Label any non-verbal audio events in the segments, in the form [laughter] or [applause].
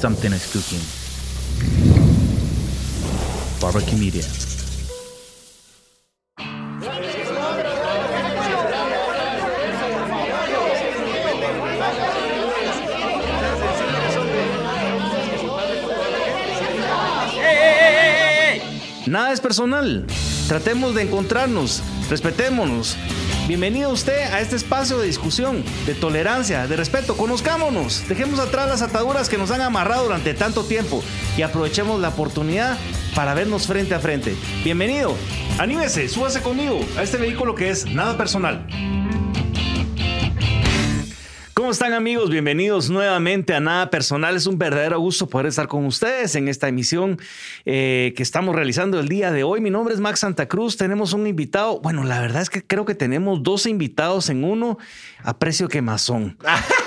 Something is cooking. Barbecue Media. Nada es personal. Tratemos de encontrarnos, respetémonos. Bienvenido usted a este espacio de discusión, de tolerancia, de respeto. Conozcámonos, dejemos atrás las ataduras que nos han amarrado durante tanto tiempo y aprovechemos la oportunidad para vernos frente a frente. Bienvenido, anímese, súbase conmigo a este vehículo que es nada personal. ¿Cómo están amigos? Bienvenidos nuevamente a Nada Personal. Es un verdadero gusto poder estar con ustedes en esta emisión eh, que estamos realizando el día de hoy. Mi nombre es Max Santa Cruz. Tenemos un invitado. Bueno, la verdad es que creo que tenemos dos invitados en uno a precio quemazón. [laughs]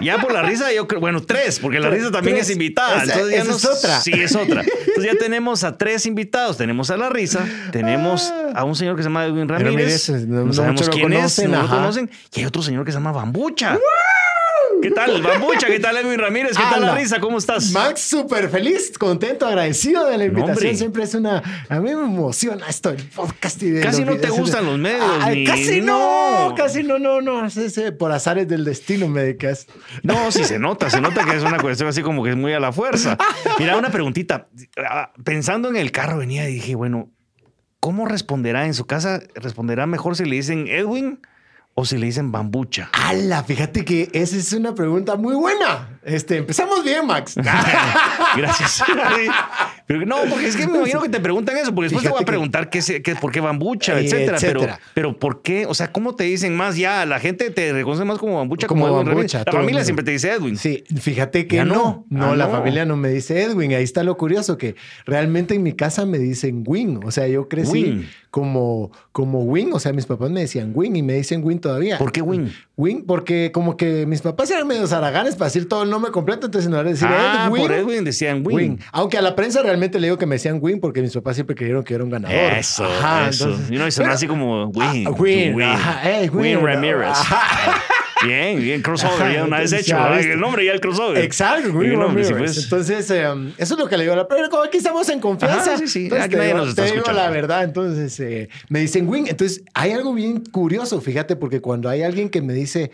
Ya por la risa, yo creo, bueno, tres, porque la risa también es invitada. Esa- Entonces ya nos- es otra. Sí, es otra. [laughs] Entonces ya tenemos a tres invitados. Tenemos a la risa, tenemos a un señor que se llama Edwin Ramírez. Ramírez, no- no, sabemos quién es, conocen, no lo conocen. Y hay otro señor que se llama Bambucha. ¿Qué tal, Bambucha? ¿Qué tal, Edwin Ramírez? ¿Qué tal la risa? ¿Cómo estás? Max, súper feliz, contento, agradecido de la invitación. Siempre es una. A mí me emociona esto, el podcast y de Casi no te gustan los medios, Ay, ni- casi no, no. casi no, no, no. Es ese, por azares del destino me dedicas. No, sí se nota, se nota que es una cuestión así como que es muy a la fuerza. Mira, una preguntita. Ah, Pensando en el carro venía y dije, bueno, ¿cómo responderá en su casa? ¿Responderá mejor si le dicen Edwin o si le dicen Bambucha? Ala, fíjate que esa es una pregunta muy buena. Este, empezamos bien, Max. [laughs] Gracias. [laughs] Pero no, porque es que me imagino que te preguntan eso, porque después te voy a que- preguntar qué, se- qué- por qué bambucha, Eh, etcétera. Pero, etcétera. pero ¿por qué? O sea, ¿cómo te dicen más ya? La gente te reconoce más como bambucha como, Como Edwin. Bambucha, La familia siempre te dice Edwin. Sí, fíjate que Ya no. no. No, Ah, la no. familia no me dice Edwin. Ahí está lo curioso que realmente en mi casa me dicen Win. O sea, yo crecí Win. Como como Win. O sea, mis papás me decían Win y me dicen Win todavía. ¿Por qué Win? Win, porque como que mis papás eran medio zaraganes para decir todo el nombre completo. Entonces, en lugar de decir ah, Edwin, por Edwin decían Win. Win. Aunque a la prensa realmente le digo que me decían Win porque mis papás siempre creyeron que era un ganador. Eso, Ajá, eso. entonces- y no, y así como Win. Ah, Win, ajá, eh, Win, Ramírez. ajá. Bien, bien, crossover, Ajá, ya una vez hecho. el nombre ya el crossover. Exacto, Y Win el nombre, sí, pues. Entonces, eh, eso es lo que le digo a la pero como aquí estamos en confianza. Ajá, sí, sí. entonces Aquí te nadie digo- nos está te digo escuchando. la verdad. Entonces, eh, me dicen Win. Entonces, hay algo bien curioso, fíjate, porque cuando hay alguien que me dice,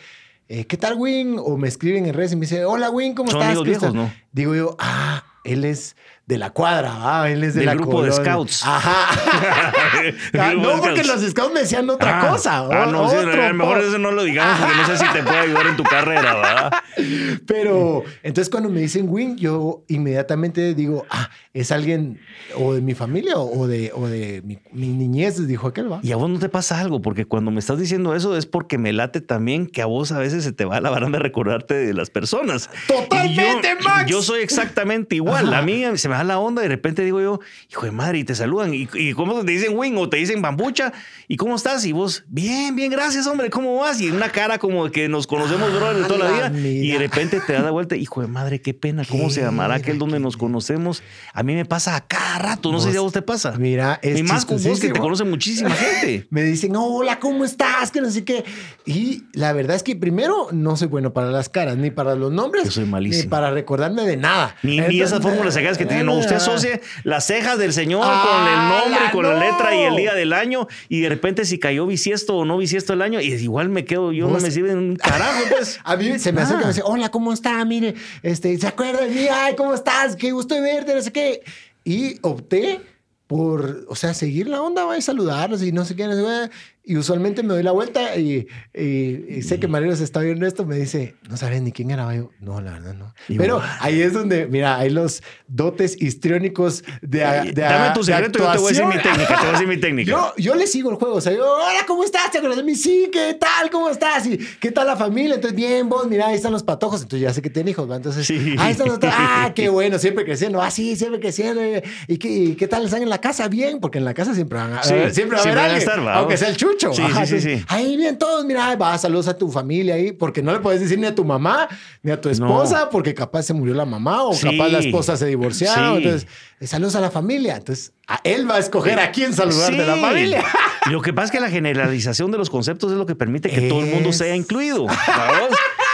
eh, ¿qué tal, Win? O me escriben en redes y me dice, hola, Win, ¿cómo Son estás? amigos Cristian?" viejos, ¿no? Digo yo, ah, él es de la cuadra, ah, él es de Del la grupo de colonia". scouts. Ajá. [laughs] Ah, no, de porque scouts. los scouts me decían otra Ah, cosa. Ah, no, sí, a lo mejor eso no lo digamos porque no sé si te puede ayudar en tu carrera, ¿verdad? [laughs] Pero entonces cuando me dicen Win, yo inmediatamente digo, ah, es alguien o de mi familia o de, o de mi, mi niñez, dijo aquel, va. Y a vos no te pasa algo, porque cuando me estás diciendo eso es porque me late también que a vos a veces se te va la baranda de recordarte de las personas. ¡Totalmente, yo, Max! Yo soy exactamente igual. Ajá. A mí se me da la onda y de repente digo yo, hijo de madre, y te saludan. ¿Y, y cómo te dicen wing o te dicen bambucha? ¿Y cómo estás? Y vos, bien, bien, gracias, hombre, ¿cómo vas? Y una cara como que nos conocemos, bro, de toda la vida. Y de repente te das la vuelta, hijo de madre, qué pena, ¿cómo se llamará aquel donde nos conocemos? A mí me pasa a cada rato, no sé si a vos te pasa. Mira, es y más con vos que te conoce muchísima gente. [laughs] Me dicen, hola, ¿cómo estás? Que no sé qué. Y la verdad es que primero no soy bueno para las caras, ni para los nombres, Yo soy malísimo. ni para recordarme de nada. Ni, ni esas fórmulas sacadas que dicen, no, usted ah, asocie las cejas del señor Ah, con el nombre y con la letra y el día del año y de repente si cayó bisiesto o no bisiesto el año y igual me quedo, yo no me sirve un [laughs] carajo, pues. A mí se me Ah. que me dice, hola, ¿cómo está? Mire, este, ¿se acuerda de mí? Ay, ¿cómo estás? Qué gusto de verte, no sé qué. Y opté por, o sea, seguir la onda, va y saludarlos y no sé qué, no sé qué. Y usualmente me doy la vuelta y, y- y sé que Mario se está viendo esto, me dice, no sabes ni quién era. Yo, no, la verdad no. Igual. Pero ahí es donde, mira, hay los dotes histriónicos de, de Dame tu secreto y yo te voy a decir mi técnica, te voy a decir mi [laughs] técnica. Yo, yo le sigo el juego. O sea, yo, hola, ¿cómo estás? ¿Te acuerdas de mí? Sí, ¿qué tal? ¿Cómo estás? ¿Y qué tal la familia? Entonces, bien, vos, mira, ahí están los patojos. Entonces, ya sé que tienen hijos, ¿va? Entonces, Sí. ahí están los Ah, qué [laughs] bueno, siempre creciendo. Ah, sí, siempre creciendo. ¿Y qué, y qué tal están en la casa? Bien, porque en la casa siempre van a, Sí, siempre va a haber van a alguien, estar, aunque sea el chucho. Sí, Ajá, sí, sí. Ahí bien todos, mira, va, saludos a tu familia ahí, porque no le puedes decir ni a tu mamá, ni a tu esposa, porque capaz se murió la mamá o Sí. capaz la esposa se divorciaron. Sí. Entonces, eh, saludos a la familia. Entonces, a él va a escoger a quién saludar de la familia. Lo que pasa es que la generalización de los conceptos es lo que permite que todo el mundo sea incluido. ¿sabes?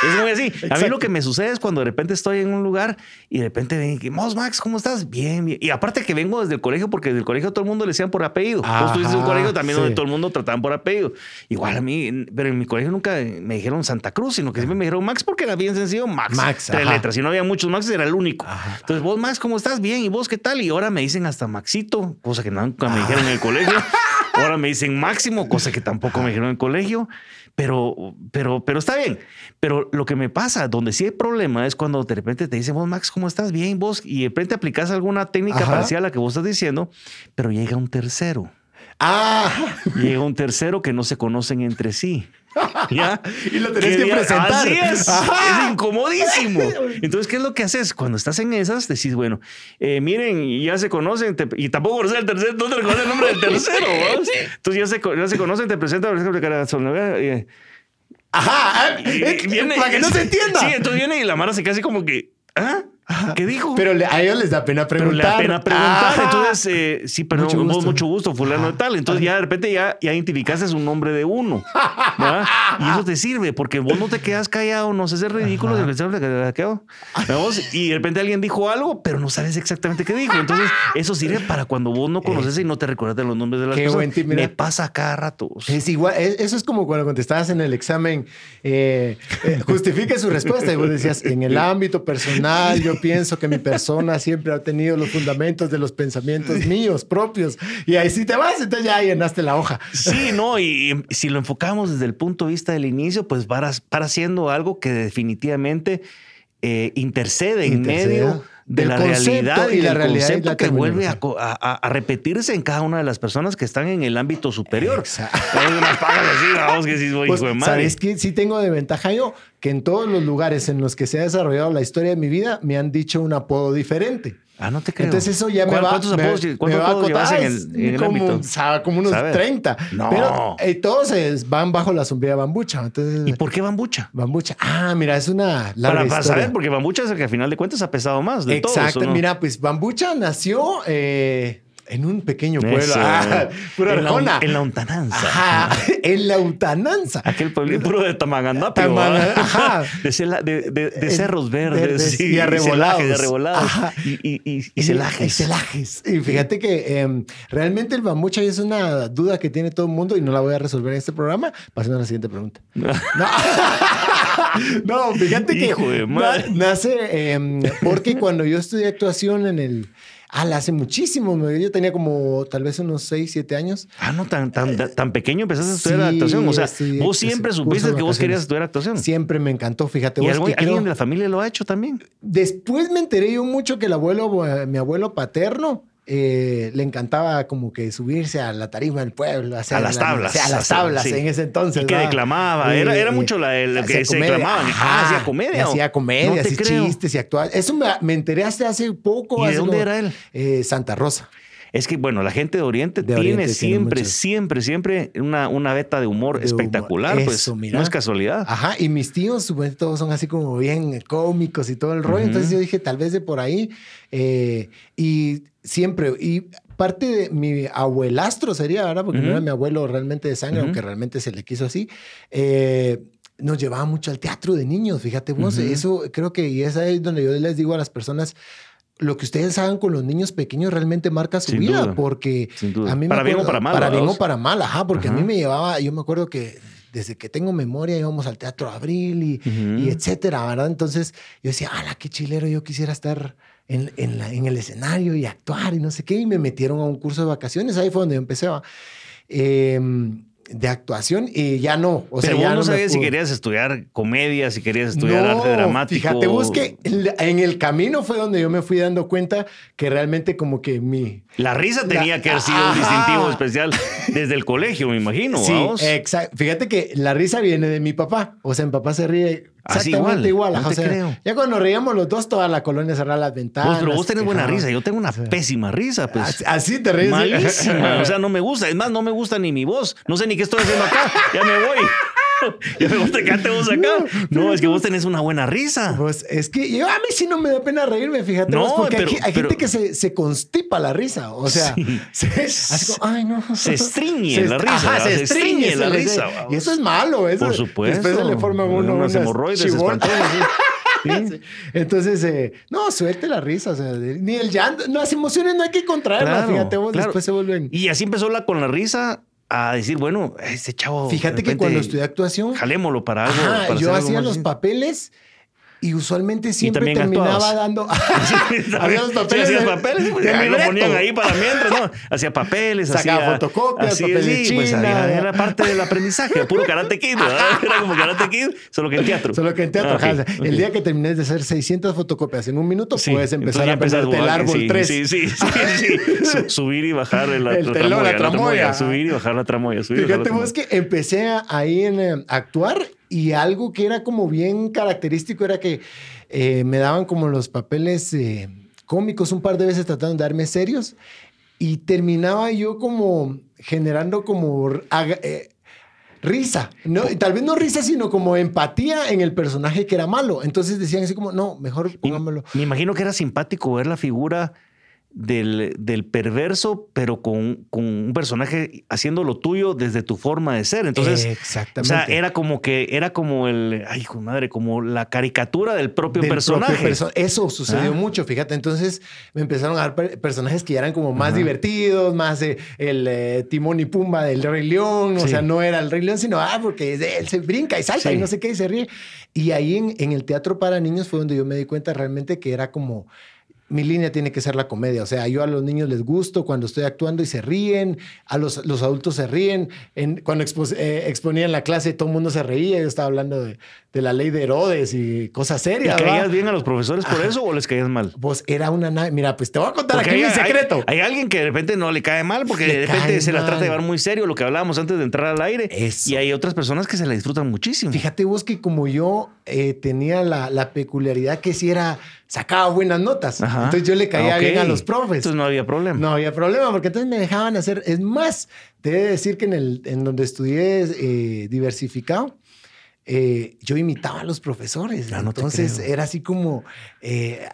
Es muy así. A mí lo que me sucede es cuando de repente estoy en un lugar y de repente ven que, Mos Max, ¿cómo estás? Bien, bien. Y aparte que vengo desde el colegio, porque desde el colegio todo el mundo le decían por apellido. Vos tuviste un Ajá, colegio también sí. donde todo el mundo trataban por apellido. Igual a mí, pero en mi colegio nunca me dijeron Santa Cruz, sino que siempre me dijeron Max porque era bien sencillo, Max. Max, Tres ajá. letras. Si no había muchos Max, era el único. Ajá. Entonces, vos, Max, ¿cómo estás? Bien. ¿Y vos qué tal? Y ahora me dicen hasta Maxito, cosa que nunca me dijeron en el colegio. [laughs] Ahora me dicen Máximo, cosa que tampoco me dijeron en el colegio. Pero, pero, pero está bien. Pero lo que me pasa, donde sí hay problema, es cuando de repente te dicen, vos, Max, ¿cómo estás? Bien, vos. Y de repente aplicas alguna técnica Ajá. parecida a la que vos estás diciendo, pero llega un tercero. Ah, Llega un tercero que no se conocen entre sí. ¿Ya? [laughs] Y lo tenés que presentar. Así es. Ajá. Es incomodísimo. [laughs] Entonces, ¿qué es lo que haces? Cuando estás en esas, decís, bueno, eh, miren, ya se conocen, te- y tampoco conoces el tercero, no te reconoces el nombre del tercero. [laughs] Entonces, ya se, ya se conocen, te presentan, por ejemplo, cara, son- eh, ajá. y- eh, viene- para que no se entienda. Sí, entonces viene y la Mara se queda así como que, ¿ah? [laughs] ¿Qué dijo? Pero le- a ellos les da pena Pero preguntar. le da pena preguntar. Ajá. Entonces, eh, sí, perdón, Mucho gusto. mucho gusto fulano de tal. Entonces, ya de repente ya, ya identificaste un nombre de uno. ¿verdad? Y eso te sirve porque vos no te quedas callado, no sé, es ridículo. de. Y de repente alguien dijo algo, pero no sabes exactamente qué dijo. Entonces, eso sirve para cuando vos no conoces y no te recuerdas de los nombres de las Qué personas. buen. Me pasa cada rato. Es igual, es- eso es como cuando contestabas en el examen, eh, eh, justifique su respuesta y vos decías, en el [laughs] ámbito personal, yo pienso que mi persona siempre ha tenido los fundamentos de los pensamientos míos propios. Y ahí sí te vas, entonces ya llenaste la hoja. Sí, no, y si lo enfocamos desde el punto de vista del inicio, pues para, para siendo algo que definitivamente eh, intercede en Intercede medio de del la concepto realidad y, y la del realidad y concepto la que vuelve a, repetirse en cada una de las personas que están en el ámbito superior. Exacto. [laughs] Vamos, que sí, soy Pues, hijo de madre. ¿Sabes qué? Sí tengo de ventaja yo, que en todos los lugares en los que se ha desarrollado la historia de mi vida, me han dicho un apodo diferente. Ah, no te creo. Entonces eso ya me ¿Cuál- va, ¿Cuántos me- apodos, me cuántos va a apodos llevas en el, en el como, ámbito? sabe, como unos ¿Sabe? 30. No. Pero eh, todos van bajo la sombrilla bambucha. Entonces, ¿Y por qué bambucha? bambucha. Ah, mira, es una larga Para, para saber, porque bambucha es el que al final de cuentas ha pesado más de todos, Exacto. ¿o no? Mira, pues bambucha nació eh, en un pequeño pueblo. Eso. Ah, pura en, la, Arjona. en la Ontananza. Ajá, [laughs] en la Utananza. Aquel pueblito puro de Tamagandapi, [laughs] Tamaga- ¿verdad? ajá. De, cela- de, de- de cerros verdes, y arrebolados. celajes, arrebolados. Y, y, y, y Y celajes. celajes. Y fíjate que em, realmente el bambucha es una duda que tiene todo el mundo y no la voy a resolver en este programa. Pasando a la siguiente pregunta. [laughs] No, no fíjate que Hijo de madre. na- nace em, porque cuando yo estudié actuación en el... Ah, hace muchísimo. Yo tenía como tal vez unos 6, 7 años. Ah, no, tan, tan, tan pequeño empezaste a estudiar Sí, actuación. O sea, vos siempre supiste que vos querías estudiar actuación. Siempre me encantó, fíjate ¿Y vos. algo- que creo- alguien de la familia lo ha hecho también? Después me enteré yo mucho que el abuelo, eh, mi abuelo paterno, eh, le encantaba como que subirse a la tarima del pueblo. hacer A las la- tablas. a las tablas Sí. en ese entonces. Y que declamaba. Era, era Eh, mucho la, el- que se comedia. declamaban. Ah, hacía comedia. Hacía No comedia, creo. chistes y actuaba. Eso me, me enteré hace poco. ¿Y de dónde como- era él? Eh, Santa Rosa. Es que, bueno, la gente de Oriente De tiene Oriente siempre, siempre, siempre una, una beta de humor De humor. espectacular. pues Eso, mira. no es casualidad. Ajá, y mis tíos, supongo, todos son así como bien cómicos y todo el rollo. Entonces yo dije, tal vez de por ahí. eh, y siempre, y parte de mi abuelastro sería, ¿verdad? Porque no era mi abuelo realmente de sangre, aunque realmente se le quiso así. eh, nos llevaba mucho al teatro de niños, fíjate vos, eso creo que y es ahí donde yo les digo a las personas, lo que ustedes hagan con los niños pequeños realmente marca su Sin vida, duda. porque Sin duda. a mí me Para bien o para mal, Para bien o para mal, ajá, porque a mí me llevaba, yo me acuerdo que desde que tengo memoria íbamos al Teatro Abril y, etcétera, ¿verdad? Entonces yo decía, ala, qué chilero, yo quisiera estar en, en, la- en el escenario y actuar y no sé qué, y me metieron a un curso de vacaciones, ahí fue donde yo empecé em, de actuación y ya no, o sea, ya no sabías si querías estudiar comedia, si querías estudiar arte dramático. Fíjate, vos que en el camino fue donde yo me fui dando cuenta que realmente como que mi... La risa tenía La- que haber sido un distintivo especial desde el colegio, me imagino. Sí, exacto. Fíjate que la risa viene de mi papá. O sea, mi papá se ríe exactamente igual, igual. no o sea, creo. Ya cuando reíamos los dos, toda la colonia cerraba las ventanas. Vos, pero vos tenés buena risa. Yo tengo una pésima risa, pues. Así, así te ríes. Malísima. O sea, [laughs] no me gusta. Es más, no me gusta ni mi voz. No sé ni qué estoy haciendo acá. Ya me voy. [laughs] ya me gusta que vos acá. No, es que vos tenés una buena risa. Pues es que yo a mí sí no me da pena reírme, fíjate. No, vos, porque hay pero- ge- hay, pero- gente que se, se constipa la risa. O sea, Sí. [laughs] se, así como, ay, no. Se estriñe la risa, se Se estriñe estriñe la risa. Y eso es malo. Eso, Por supuesto. Después se le forman uno unas hemorroides [laughs] sí. Entonces, eh, no, suelte la risa. O sea, ni el llanto. Las emociones no hay que contraerlas. Claro, fíjate vos, claro. después se vuelven. Y así empezó la con la risa a decir, bueno, este chavo. Fíjate que cuando estudié actuación, Jalémoslo para algo. Ajá, para yo hacía los papeles y usualmente siempre también terminaba actuabas. dando. [laughs] [laughs] Había los papeles. Sí, hacías papeles, pues, ahí lo ponían ahí para mientras, ¿no? Hacía papeles, Sacaba hacía fotocopias, así, papel de sí, pues, China. había- era parte del aprendizaje, puro karate kid, ¿verdad? [laughs] Era como karate kid, solo que en teatro. Solo que en teatro. Ah, ok, ajá, o sea, ok. El día que termines de hacer 600 fotocopias en un minuto, Sí, puedes empezar a aprenderte el árbol sí, 3. Sí, sí, sí, sí. Su- subir y bajar la, El telón, la tramoya. Subir y bajar la tramoya. Subir y Fíjate la vos tramoya. que empecé ahí en eh, actuar y algo que era como bien característico era que eh, me daban como los papeles eh, cómicos un par de veces tratando de darme serios y terminaba yo como generando como eh, risa, no, tal vez no risa, sino como empatía en el personaje que era malo. Entonces decían así como, no, mejor pongámoslo. Me imagino que era simpático ver la figura del, del perverso, pero con, con un personaje haciendo lo tuyo desde tu forma de ser. Entonces, o Exactamente. sea, era como que era como el, ay, hijo de madre, como la caricatura del propio del personaje. propio perso- Eso sucedió Ah. mucho, fíjate. Entonces me empezaron a dar per- personajes que ya eran como más Ajá. divertidos, más eh, el eh, Timón y Pumba del Rey León. O sea, no era el Rey León, sino ah, porque él se brinca y salta Sí. y no sé qué y se ríe. Y ahí en, en el teatro para niños fue donde yo me di cuenta realmente que era como. Mi línea tiene que ser la comedia. O sea, yo a los niños les gusto cuando estoy actuando y se ríen. A los, los adultos se ríen. En, cuando expo- eh, exponía en la clase, todo el mundo se reía. Yo estaba hablando de, de la ley de Herodes y cosas ¿Y serias. ¿va? caías bien a los profesores por eso o les caías mal? Pues era una nave. Mira, pues te voy a contar Porque aquí mi hay- secreto. Hay, hay alguien que de repente no le cae mal porque Le de repente se la mal. trata de llevar muy serio, lo que hablábamos antes de entrar al aire. Eso. Y hay otras personas que se la disfrutan muchísimo. Fíjate vos que como yo eh, tenía la, la peculiaridad que si era, sacaba buenas notas. Ajá. Entonces yo le caía bien a los profes. Entonces no había problema. No había problema, porque entonces me dejaban hacer. Es más, te he de decir que en, el, en donde estudié eh, diversificado, eh, yo imitaba a los profesores. Ah, no entonces era así como. eh,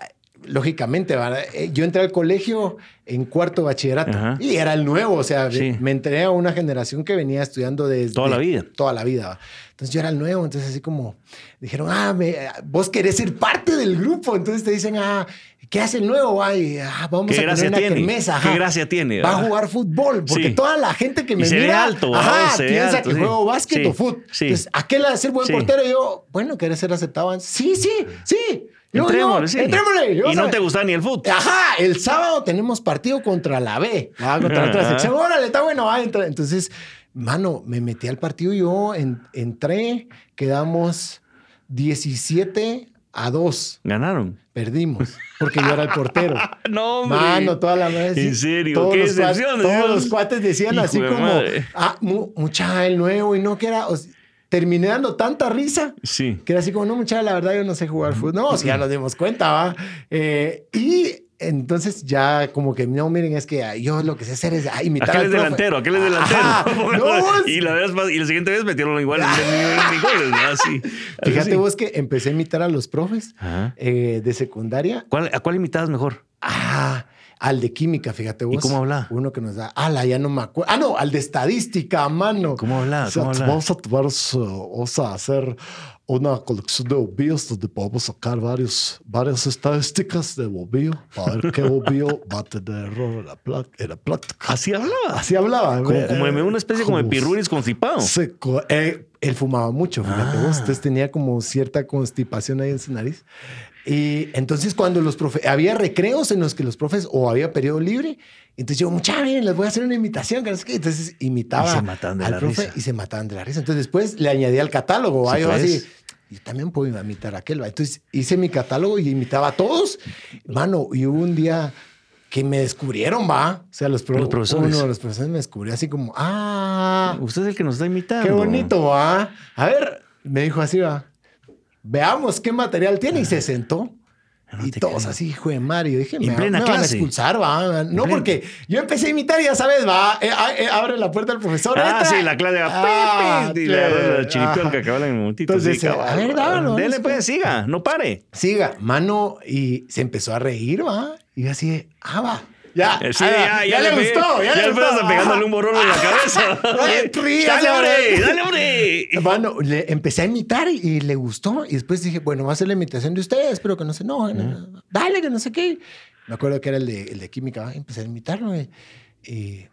Lógicamente, ¿verdad? Yo entré al colegio en cuarto bachillerato Ajá. y era el nuevo, o sea, Sí. me entré a una generación que venía estudiando desde Toda la vida. Toda la vida. Entonces yo era el nuevo, entonces así como dijeron, ah, me- vos querés ser parte del grupo, entonces te dicen, ah, ¿qué hace el nuevo? Ay, ah, vamos ¿Qué a poner una tiene? kermesa. ¿Qué ajá. gracia tiene? Va a ¿verdad? jugar fútbol, porque Sí. toda la gente que Y me se ve mira, alto, ajá, ¿verdad? Ve piensa alto, que sí. juego básquet Sí, o fútbol. sí. Entonces, ¿aquel ha de ser buen portero? Y yo, bueno, ¿querés ser aceptado? Sí, sí, sí. Yo, Entrémosle, yo, sí. entrémosle. Yo, Y no te gusta ni el fútbol. Ajá, el sábado tenemos partido contra la B, ah, contra otra Ajá. sección. Órale, está bueno. va, entra. Entonces, mano, me metí al partido yo, en- entré, quedamos 17 a 2. Ganaron. Perdimos, porque yo era el portero. [laughs] No, hombre. Mano, toda la vez. ¿En serio? Todos, ¿Qué los, cuates, todos los cuates decían Hijo así de como, madre. ah, mu- mucha, el nuevo, y no que era. o sea, terminé dando tanta risa Sí. que era así como, no, muchacha, la verdad yo no sé jugar fútbol. No, si ya nos dimos cuenta, va. Eh, y entonces ya como que, no, miren, es que yo lo que sé hacer es ah, imitar Aquel al es profe. delantero, aquel es delantero. Ajá. [laughs] No, y, la vez, pas- y la siguiente vez metieron igual [laughs] fíjate vos que empecé a imitar a los profes eh, de secundaria. ¿Cuál- ¿A cuál imitabas mejor? Ah, al de química, fíjate vos. cómo habla? Uno que nos da, ala, ya no me acuerdo. Ah, no, al de estadística, mano. ¿Cómo hablaba? ¿Cómo hablaba? Vamos a tomar, vamos a hacer una colección de ovillos donde podemos sacar varios, varias estadísticas de ovillo para ver qué ovillo va a tener error en la, pla- en la práctica. Así hablaba. Así hablaba. Como, eh, como una especie como de pirruris constipado. se eh, él fumaba mucho, fíjate Ah. vos. Entonces tenía como cierta constipación ahí en su nariz. Y entonces cuando los profes, había recreos en los que los profes o había periodo libre, entonces yo, mucha, miren, les voy a hacer una imitación. que no sé qué. Entonces imitaba Y se mataban de al la profe risa. y se mataban de la risa. Entonces después le añadí al catálogo. ¿va? Yo pues. así, yo también puedo imitar a aquel. Entonces hice mi catálogo y imitaba a todos. Mano, y hubo un día que me descubrieron, va. O sea, los, pro- Los profesores. Uno de los profesores me descubrió así como, ah, Usted es el que nos está imitando. Qué bonito, va. A ver, me dijo así, va. Veamos qué material tiene y se sentó. No y todos creo. así, hijo de Mario. Dije, En me, plena me van a expulsar, va. No, porque yo empecé a imitar, y ya sabes, va. eh, ah, eh, abre la puerta al profesor. Ah, sí, la clase. Ah, y la chiripiorca ajá. que habla en un momentito. Entonces, sí, eh, a ver, dámelo, Dele, es pues, siga, no pare. Siga, mano, y se empezó a reír, va. Y yo así, ah, va. Ya, Eh, Sí, ya, ya, le, gustó, ya, le después gustó. pegándole un borrón en la [laughs] cabeza. Dale, hombre, dale, hombre. Mano, le empecé a imitar y, le gustó. Y después dije, bueno, va a ser la imitación de ustedes, pero que no se enojen. Dale, que no sé qué. Me acuerdo que era el de, el de química. Empecé a imitarlo. Y, y,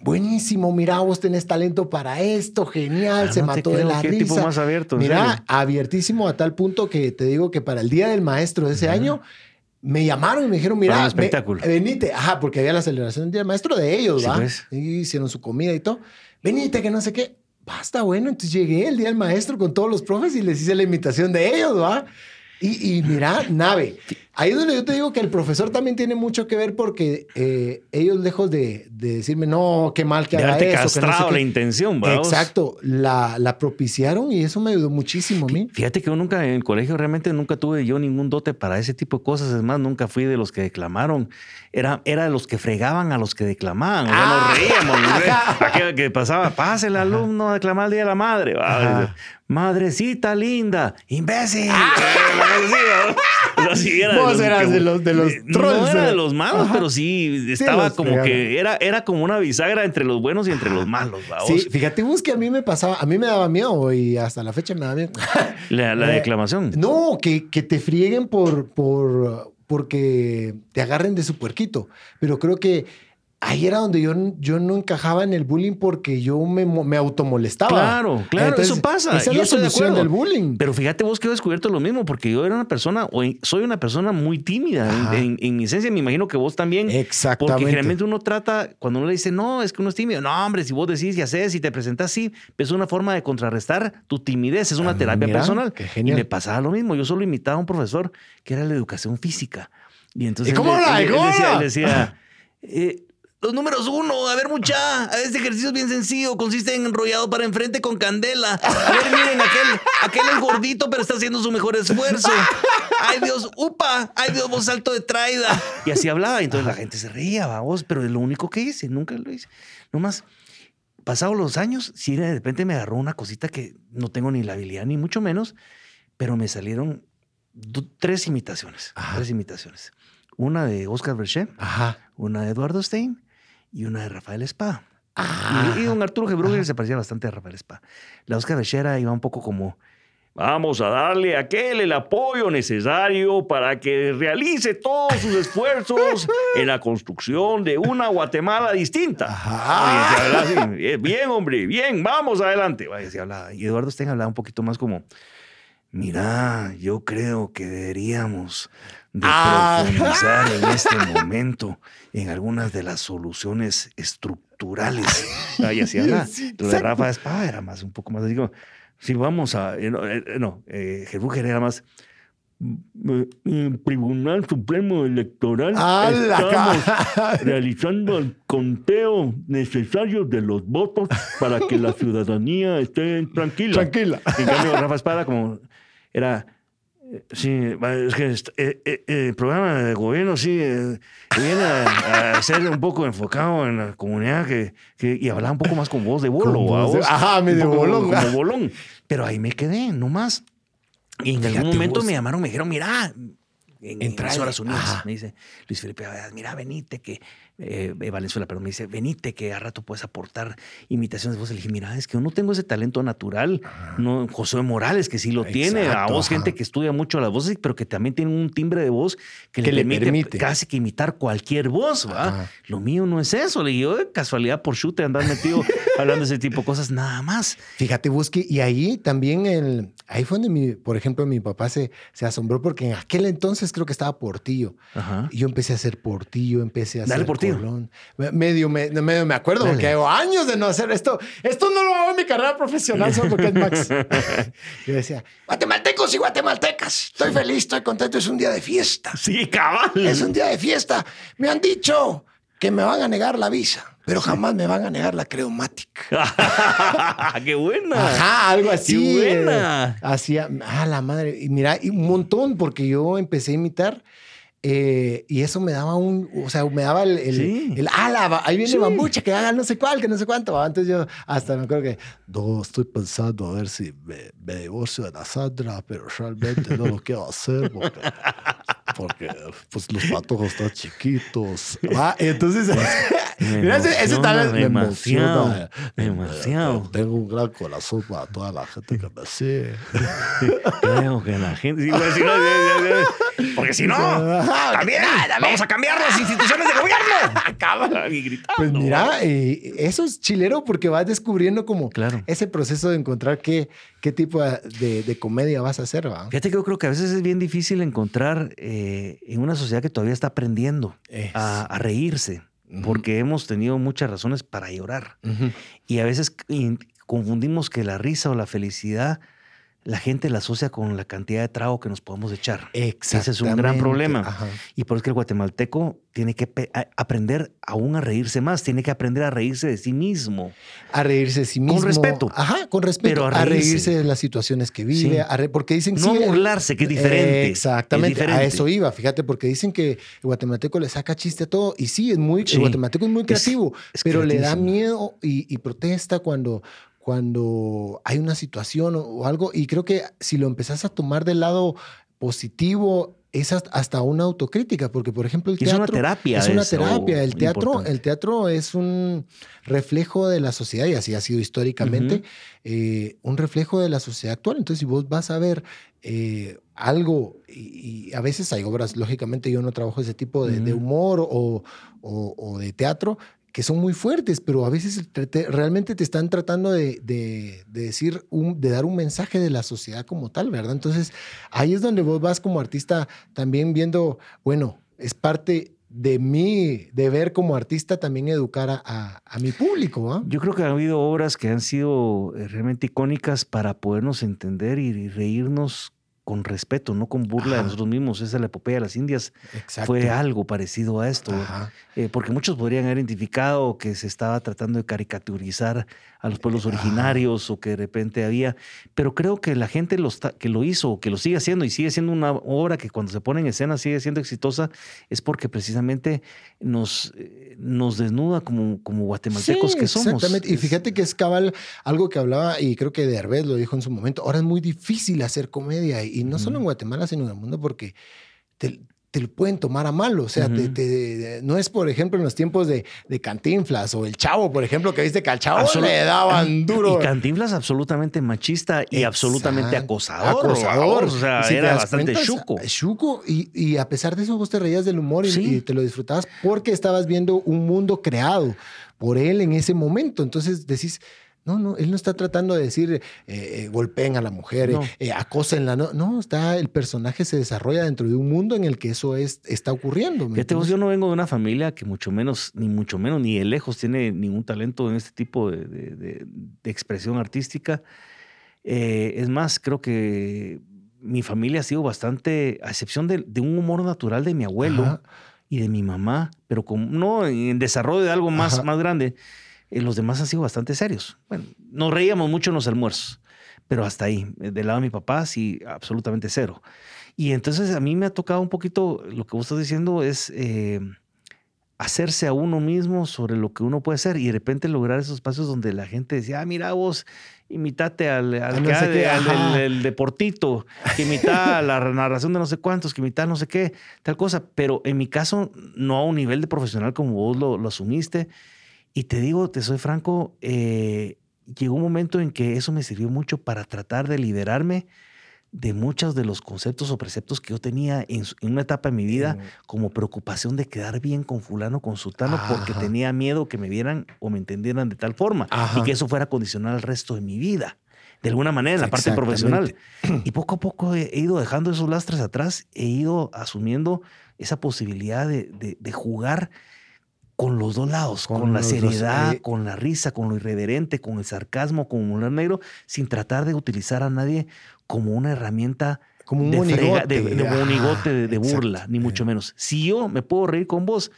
buenísimo, mira, vos tenés talento para esto, genial, Ah, se no mató de la qué risa. tipo más abierto, Mira, abiertísimo a tal punto que te digo que para el Día del Maestro de ese año me llamaron y me dijeron, mira, ve- espectáculo. venite. Ajá, porque había la celebración del Día del Maestro de ellos, Sí, ¿va? pues. Y hicieron su comida y todo. Venite, que no sé qué. Basta, bueno. Entonces llegué el Día del Maestro con todos los profes y les hice la imitación de ellos, ¿va? Y, y mira, nave. Ahí es donde yo te digo que el profesor también tiene mucho que ver porque eh, ellos, lejos de, de decirme, no, qué mal que De haga eso. que no sé castrado qué". la intención, vamos. Exacto, la, la propiciaron y eso me ayudó muchísimo a mí. Fíjate que yo nunca en el colegio realmente nunca tuve yo ningún dote para ese tipo de cosas. Es más, nunca fui de los que declamaron. Era, era de los que fregaban a los que declamaban. Sea, Ah. nos reíamos. [laughs] que pasaba, pase el alumno a declamar el Día de la Madre. Madrecita linda, imbécil. O sea, sí, era Vos los eras que- de los- de los trolls, No era de los malos, Ajá. pero sí estaba como que era, era como una bisagra entre los buenos y entre los malos. Sí, fíjate vos que a mí me pasaba, a mí me daba miedo y hasta la fecha me da miedo. [laughs] La, la Eh, declamación. No, que, que te frieguen por, por, porque te agarren de su puerquito. Pero creo que ahí era donde yo, yo no encajaba en el bullying porque yo me, me automolestaba. Claro, claro, eso pasa. Esa es la de solución del bullying. Pero fíjate vos que he descubierto lo mismo, porque yo era una persona, o soy una persona muy tímida en, Ajá. en- en mi esencia, me imagino que vos también. Exactamente. Porque generalmente uno trata, cuando uno le dice, no, es que uno es tímido, no, hombre, si vos decís y haces y te presentas así, es una forma de contrarrestar tu timidez, es una Ah, terapia mira, personal. qué Y genial. me pasaba lo mismo, yo solo imitaba a un profesor que era de educación física. Y entonces ¿Y cómo él- habla? él- ¿Y cómo él decía, él decía, [laughs] eh, los números uno, a ver mucha, este ejercicio es bien sencillo, consiste en enrollado para enfrente con candela. A ver, miren, aquel, aquel es gordito, pero está haciendo su mejor esfuerzo. Ay Dios, upa, ay Dios, vos salto de traida. Y así hablaba, y entonces la gente se reía, vamos, pero es lo único que hice, nunca lo hice. Nomás, pasados los años, sí, de repente me agarró una cosita que no tengo ni la habilidad, ni mucho menos, pero me salieron tres imitaciones, Ajá. tres imitaciones. Una de Oscar Berchet, una de Eduardo Stein y una de Rafael Espada. Ah. Y, y don Arturo Gebruger se parecía bastante a Rafael Espada. La Oscar Bechera iba un poco como, vamos a darle a aquel el apoyo necesario para que realice todos sus esfuerzos [laughs] en la construcción de una Guatemala distinta. Ajá. Hablaba así, "Bien, hombre, bien, vamos adelante. Vaya, se hablaba. Y Eduardo Stein hablaba un poquito más como, mira, yo creo que deberíamos de Ah. profundizar en este momento en algunas de las soluciones estructurales. Ay, así Lo de exacto. Rafa Espada era más, un poco más así como, si vamos a, eh, no, eh, no eh, era más, "Mm, el Tribunal Supremo Electoral ¡A la estamos [laughs] realizando el conteo necesario de los votos para que la ciudadanía esté tranquila. Tranquila. En cambio, Rafa Espada como era... Sí, es que eh, eh, eh, el programa de gobierno sí viene a, a ser un poco enfocado en la comunidad que, que- y hablaba un poco más con voz de bolo. Con ¿va voz de- ajá, medio bolón. Como bolón. Pero ahí me quedé, no más. Y en Fíjate algún momento vos. me llamaron, me dijeron, mira, en, en Entrale. horas unidas, Ajá. me dice Luis Felipe, mira, venite, que eh, eh, Valenzuela, pero me dice, venite, que a rato puedes aportar imitaciones de voz. Le dije, mira, es que yo no tengo ese talento natural. No, José Morales, que sí lo tiene, a vos, ajá. gente que estudia mucho las voces, pero que también tiene un timbre de voz que, Que le permite, permite. casi que imitar cualquier voz, ¿va? Lo mío no es eso. Le digo, de casualidad por chute andar metido [laughs] hablando de ese tipo de cosas, nada más. Fíjate, Busque, y ahí también, el, ahí fue donde, mi, por ejemplo, mi papá se, se asombró porque en aquel entonces creo que estaba Portillo. Ajá. Y yo empecé a hacer Portillo, empecé a Dale, hacer Colón. Medio me, medio me acuerdo Dale. porque llevo años de no hacer esto. Esto no lo hago en mi carrera profesional solo porque es Max. [laughs] yo decía, guatemaltecos y guatemaltecas, estoy feliz, estoy contento, es un día de fiesta. Sí, cabal. Es un día de fiesta. Me han dicho que me van a negar la visa. pero jamás me van a negar la creumática. [laughs] ¡Qué buena! Ajá, algo así. ¡Qué buena! Hacía, ah, la madre. Y mira, y un montón, porque yo empecé a imitar. Eh, y eso me daba un, o sea, me daba el, el, Sí. el, ah, la ba- ahí viene Sí. bambucha, que haga no sé cuál, que no sé cuánto. Antes yo hasta me acuerdo que, no, estoy pensando a ver si me, me divorcio de la Sandra, pero realmente no lo quiero hacer porque, porque pues los patojos están chiquitos. Ah, entonces, [laughs] mira, ese, ese tal vez me emociona. demasiado. Tengo un gran corazón para toda la gente que me sigue. [laughs] Creo que la gente. sí, pues, si no. Porque si no, Ajá, también vamos a cambiar las instituciones de gobierno. [laughs] Y gritando. Pues mira, eh, eso es chilero porque vas descubriendo como Claro. ese proceso de encontrar qué, qué tipo de, de comedia vas a hacer, ¿va? Fíjate que yo creo que a veces es bien difícil encontrar eh, en una sociedad que todavía está aprendiendo a, a reírse, porque hemos tenido muchas razones para llorar. Y a veces confundimos que la risa o la felicidad, la gente la asocia con la cantidad de trago que nos podemos echar. Ese es un gran problema. Ajá. Y por eso que el guatemalteco tiene que aprender aún a reírse más, tiene que aprender a reírse de sí mismo. A reírse de sí mismo. respeto. Ajá, con respeto. Pero a a, reírse. de las situaciones que vive. Sí. a re- porque dicen No sí, burlarse, que es diferente. Eh, exactamente. Es diferente. A eso iba, fíjate, porque dicen que el guatemalteco le saca chiste a todo. Y sí, es muy, Sí. el guatemalteco es muy Es- creativo, es pero le da miedo y, y protesta cuando, cuando hay una situación o, o algo. Y creo que si lo empezás a tomar del lado positivo, es hasta- una autocrítica, porque por ejemplo el Y es teatro... una terapia Es una terapia. El teatro, importante. el teatro es un reflejo de la sociedad y así ha sido históricamente, eh, un reflejo de la sociedad actual. Entonces, si vos vas a ver eh, algo, y, y a veces hay obras, lógicamente yo no trabajo ese tipo de, humor o, o- o de teatro, que son muy fuertes, pero a veces te- te- realmente te están tratando de, de- de decir, un, de dar un mensaje de la sociedad como tal, ¿verdad? Entonces, ahí es donde vos vas como artista también viendo, bueno, es parte de mí, de ver como artista también educar a, a- mi público, ¿ah? Yo creo que ha habido obras que han sido eh, realmente icónicas para podernos entender y reírnos con respeto, no con burla de nosotros mismos. Esa la epopeya de las Indias Exacto. fue algo parecido a esto. Eh, porque muchos podrían haber identificado que se estaba tratando de caricaturizar a los pueblos originarios o que de repente había, pero creo que la gente lo está- que lo hizo, que lo sigue haciendo y sigue siendo una obra que cuando se pone en escena sigue siendo exitosa, es porque precisamente nos, eh, nos desnuda como, como guatemaltecos Sí, que somos. Exactamente. Y fíjate que es cabal algo que hablaba, y creo que Derbez lo dijo en su momento. Ahora es muy difícil hacer comedia, y no solo en. Guatemala, sino en el mundo, porque te, te lo pueden tomar a mal. O sea, te- no es, por ejemplo, en los tiempos de, de Cantinflas o el Chavo, por ejemplo, que viste que al Chavo Absolut- le daban duro. Y Cantinflas absolutamente machista y absolutamente acosador. Acosador. O sea, si era bastante chuco. chuco. Y, y a pesar de eso, vos te reías del humor y, Sí. y te lo disfrutabas porque estabas viendo un mundo creado por él en ese momento. Entonces decís. No, no, él no está tratando de decir eh, eh, golpeen a la mujer, No. eh, acósenla. No, no, está, el personaje se desarrolla dentro de un mundo en el que eso es, está ocurriendo. ¿me Fíjate vos, yo no vengo de una familia que mucho menos, ni mucho menos, ni de lejos tiene ningún talento en este tipo de, de- de- de expresión artística. Eh, es más, creo que mi familia ha sido bastante, a excepción de, un humor natural de mi abuelo Ajá. y de mi mamá, pero como, no en desarrollo de algo más, Ajá. más grande, eh, los demás han sido bastante serios. Bueno, nos reíamos mucho en los almuerzos, pero hasta ahí. Eh, Del lado de mi papá, sí, absolutamente cero. Y entonces a mí me ha tocado un poquito, lo que vos estás diciendo es eh, hacerse a uno mismo sobre lo que uno puede hacer y de repente lograr esos espacios donde la gente decía, ah, mira vos, imitate al, al, no que qué, al- el- el deportito, que imita la [laughs] narración de no sé cuántos, que imita no sé qué, tal cosa. Pero en mi caso, no a un nivel de profesional como vos lo, lo asumiste. Y te digo, te soy franco, eh, llegó un momento en que eso me sirvió mucho para tratar de liberarme de muchos de los conceptos o preceptos que yo tenía en, una etapa de mi vida como preocupación de quedar bien con fulano, con sutano, porque tenía miedo que me vieran o me entendieran de tal forma Ajá. y que eso fuera condicional al resto de mi vida. De alguna manera, en la parte profesional. Y poco a poco he, he ido dejando esos lastres atrás, he ido asumiendo esa posibilidad de, de- de jugar con los dos lados, con, Con la dos, seriedad, eh. con la risa, con lo irreverente, con el sarcasmo, con el humor negro, sin tratar de utilizar a nadie como una herramienta Como un de, frega- de, monigote, de, de exacto. burla, ni mucho menos. Si yo me puedo reír con vos,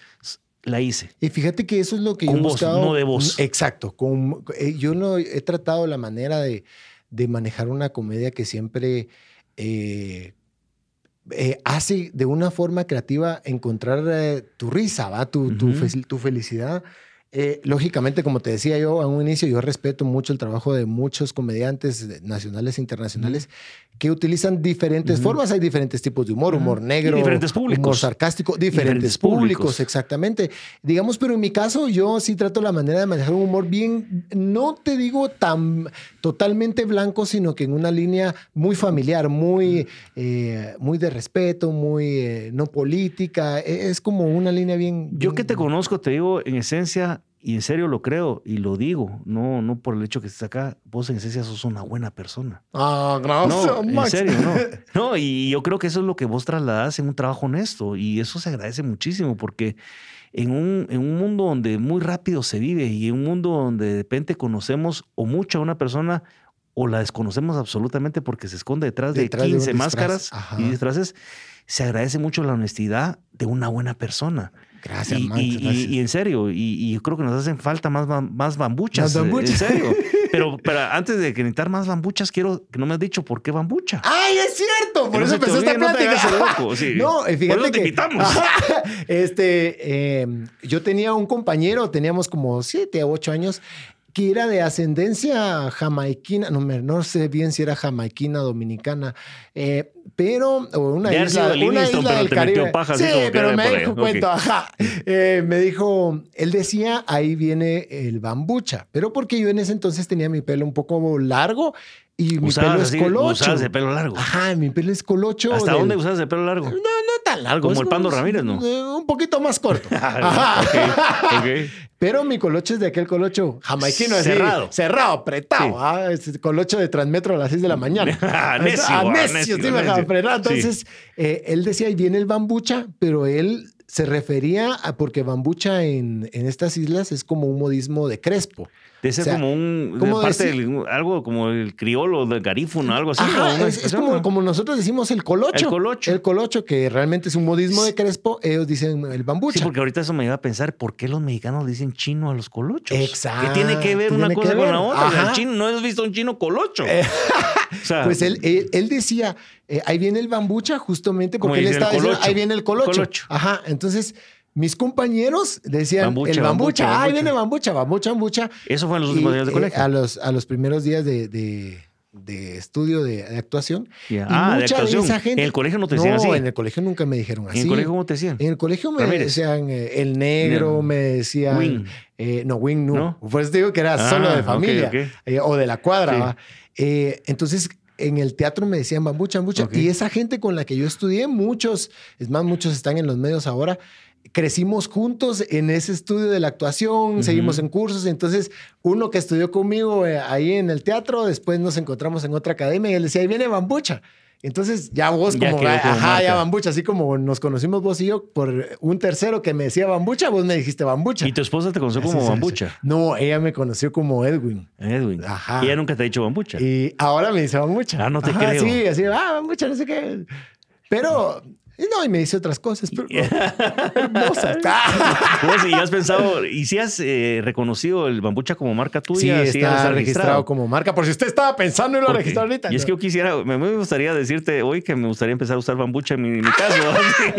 la hice. Y fíjate que eso es lo que Con yo he voz, buscado. no de voz. Exacto. Con, eh, yo no he tratado la manera de, de manejar una comedia que siempre eh, eh, hace de una forma creativa encontrar eh, tu risa, ¿va? Tu, tu felicidad. Eh, lógicamente, como te decía yo a un inicio, yo respeto mucho el trabajo de muchos comediantes nacionales e internacionales que utilizan diferentes formas. Hay diferentes tipos de humor, humor Y negro, diferentes públicos. humor sarcástico, diferentes, Diferentes públicos, públicos. exactamente. Digamos, pero en mi caso yo sí trato la manera de manejar un humor bien, no te digo tan totalmente blanco, sino que en una línea muy familiar, muy, eh, muy de respeto, muy eh, no política. E- Es como una línea bien... Yo que te conozco, te digo en esencia, y en serio lo creo, y lo digo, no, no por el hecho que estés acá, vos en esencia sos una buena persona. Ah, gracias, No, en serio, no. [laughs] No, y yo creo que eso es lo que vos trasladás en un trabajo honesto, y eso se agradece muchísimo, porque en un, en un mundo donde muy rápido se vive, y en un mundo donde de repente conocemos o mucho a una persona, o la desconocemos absolutamente porque se esconde detrás, Detrás de de un 15 disfraz. máscaras Ajá. y disfraces, se agradece mucho la honestidad de una buena persona. Gracias, Y, Max. y- y- gracias. y en serio, y, yo creo que nos hacen falta más, más bambuchas. Más bambuchas. En serio. [laughs] Pero, pero antes de necesitar más bambuchas, quiero que no me has dicho por qué bambucha. ¡Ay, es cierto! Por no eso te empezó esta no te plática. el loco, [laughs] sí. No, eh, fíjate Por eso te que... invitamos. Ajá. [laughs] este, eh, yo tenía un compañero, teníamos como siete o ocho años, que era de ascendencia jamaiquina, no, no sé bien si era jamaiquina, dominicana, eh, pero o una haber isla, de una isla pero del te metió Caribe. paja, sí, pero me dijo ok. cuento, ajá. Eh, me dijo, él decía, ahí viene el bambucha, pero porque yo en ese entonces tenía mi pelo un poco largo y mi Usabas pelo es así, colocho. usabas de pelo largo. Ajá, mi pelo es colocho. ¿Hasta del- dónde usabas de pelo largo? No, no tan largo. Como el Pando Ramírez, ¿no? Un poquito más corto. [laughs] Ah. [laughs] Pero mi colocho es de aquel colocho jamaiquino así. Cerrado. Cerrado, apretado. Sí. ah, colocho de Transmetro a las 6 de la mañana. [laughs] Ah, necio, ah, necio, necio, sí. Entonces, eh, él decía, ahí viene el bambucha, pero él se refería a porque bambucha en, en estas islas es como un modismo de Crespo. Debe ser O sea, como un. de ¿cómo parte del- algo como el criolo del garífuno, algo así. Ajá, es, como, como nosotros decimos el colocho. El colocho. El colocho, que realmente es un modismo de Crespo, ellos dicen el bambucha. Sí, porque ahorita eso me iba a pensar, ¿por qué los mexicanos dicen chino a los colochos? Exacto, ¿Qué tiene que ver una cosa que con la otra? O sea, Ajá. el chino, no has visto un chino colocho. o sea, [laughs] Pues él, él, él decía, eh, ahí viene el bambucha justamente porque él estaba diciendo, ahí viene el colocho. Colocho. Ajá, entonces mis compañeros decían, Bambucha, el bambucha, bambucha, bambucha. viene bambucha, bambucha, bambucha. eso fue en los Y, últimos días de eh, colegio. a, los, a los primeros días de, de- de estudio de, de actuación. Ya. Y Ah, de mucha actuación. esa gente- En el colegio no te decían no, así. en el colegio nunca me dijeron así. ¿En el colegio cómo te decían? En el colegio me Ramírez. decían eh, el negro, me decían. Wing. eh, no, Wing no. ¿No? Pues digo que era Ah, solo de familia ok. eh, o de la cuadra. Sí. Eh, entonces, en el teatro me decían bambucha, bambucha. Ok. Y esa gente con la que yo estudié, muchos, es más, muchos están en los medios ahora. Crecimos juntos en ese estudio de la actuación, seguimos en cursos. Entonces, uno que estudió conmigo eh, ahí en el teatro, después nos encontramos en otra academia y él decía, ahí viene bambucha. Entonces, ya vos como, ajá, marca. ya bambucha, así como nos conocimos vos y yo por un tercero que me decía bambucha, vos me dijiste bambucha. Y tu esposa te conoció como bambucha. No, ella me conoció como Edwin. Edwin. Ajá. Y ella nunca te ha dicho bambucha. Y ahora me dice bambucha. Ah, no te Ajá, creo. Sí, así, ah, bambucha, no sé qué. Pero, y no, y me dice otras cosas, pero hermosas. [laughs] [laughs] Vos, ¿Y has pensado, y si has eh, reconocido el bambucha como marca Sí, tuya? está, registrado como marca. Por si usted estaba pensando y lo registró ahorita. Y es que yo quisiera, me, me gustaría decirte hoy que me gustaría empezar a usar bambucha en mi, en mi caso.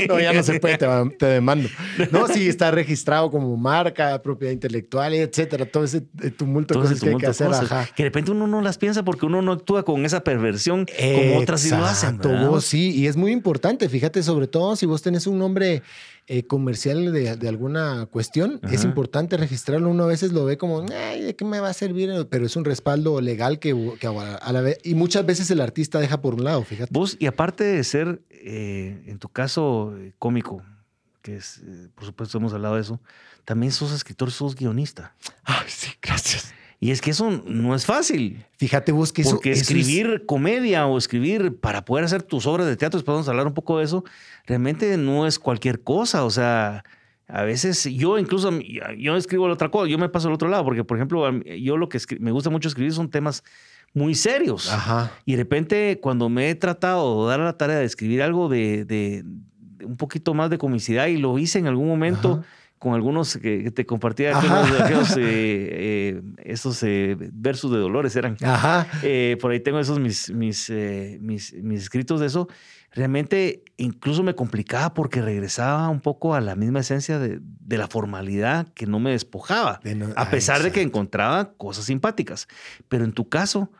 No, [laughs] ya no se puede, te, te demando. No, sí, está registrado como marca, propiedad intelectual, etcétera. Todo ese eh, tumulto de cosas que hay que tumulto hacer. Ajá. Que de repente uno no las piensa porque uno no actúa con esa perversión como otras sí lo hacen. Vos sí, y es muy importante. Fíjate, sobre todo si vos tenés un nombre eh, comercial de, de alguna cuestión, es importante registrarlo. Uno a veces lo ve como, ay, ¿de qué me va a servir? Pero es un respaldo legal que, que a la vez, y muchas veces el artista deja por un lado, fíjate. Vos, y aparte de ser, eh, en tu caso, eh, cómico, que es, eh, por supuesto, hemos hablado de eso, también sos escritor, sos guionista. Ay, sí, gracias. Y es que eso no es fácil. Fíjate vos que eso, porque eso es- escribir comedia o escribir para poder hacer tus obras de teatro, después vamos a hablar un poco de eso, realmente no es cualquier cosa. O sea, a veces yo incluso, yo escribo la otra cosa, yo me paso al otro lado, porque por ejemplo, yo lo que me gusta mucho escribir son temas muy serios. Ajá. Y de repente, cuando me he tratado de dar la tarea de escribir algo de, de- de un poquito más de comicidad y lo hice en algún momento, Ajá. Con algunos que, te compartía [laughs] esos versos de Dolores eran. Ajá. por ahí tengo esos mis, mis, mis, mis escritos de eso realmente incluso me complicaba porque regresaba un poco a la misma esencia de, la formalidad que no me despojaba, a pesar de que encontraba cosas simpáticas. Pero en tu caso,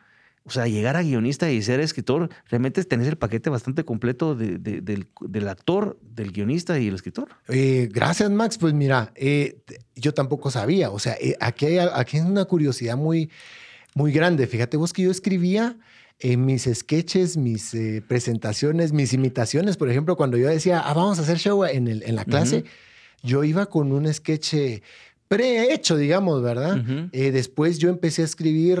o sea, llegar a guionista y ser escritor, realmente tenés el paquete bastante completo del, actor, del guionista y el escritor. Eh, gracias, Max. Pues mira, eh, yo tampoco sabía. O sea, eh, aquí, hay, aquí una curiosidad muy, muy grande. Fíjate vos que yo escribía en mis sketches, mis presentaciones, mis imitaciones, por ejemplo, cuando yo decía, ah, vamos a hacer show en, el, en la clase, yo iba con un sketch eh, prehecho, digamos, ¿verdad? Eh, después yo empecé a escribir,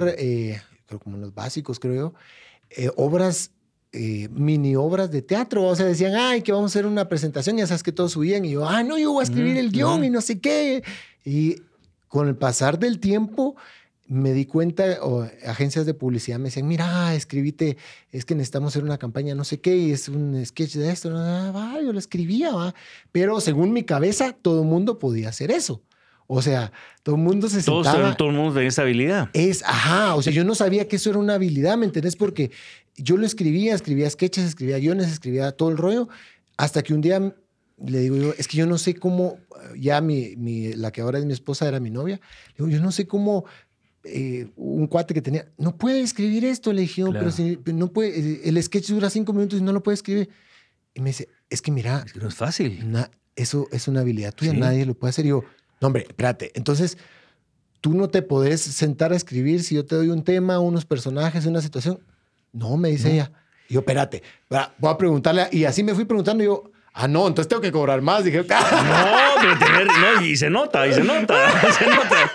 creo como los básicos, creo yo, obras mini obras de teatro. O sea, decían, ay, que vamos a hacer una presentación. Ya sabes que todos subían. Y yo, ah, no, yo voy a escribir el guion y no sé qué. Y con el pasar del tiempo, me di cuenta, o agencias de publicidad me decían, mira, escribite, es que necesitamos hacer una campaña, no sé qué, y es un sketch de esto. Ah, yo lo escribía, ¿va? pero según mi cabeza, todo el mundo podía hacer eso. O sea, todo el mundo se sentaba. Todo, el mundo tenía esa habilidad. Es, ajá, o sea, yo no sabía que eso era una habilidad, ¿me entendés? Porque yo lo escribía, escribía sketches, escribía guiones, escribía todo el rollo, hasta que un día le digo yo, es que yo no sé cómo, ya mi, mi, la que ahora es mi esposa era mi novia, le digo, yo no sé cómo eh, un cuate que tenía, no puede escribir esto, le dije, pero si, no puede, el sketch dura cinco minutos y no lo puede escribir. Y me dice, es que mira, es que no es fácil. eso es una habilidad tuya, nadie lo puede hacer. Y yo, no, hombre, espérate. Entonces, tú no te podés sentar a escribir si yo te doy un tema, unos personajes, una situación. No, me dice ella. Y yo, espérate, voy a preguntarle. Y así me fui preguntando. Y yo, Ah, no, entonces tengo que cobrar más. Dije, [laughs] no, pero tener, no, y se nota, y se nota, [laughs] se nota.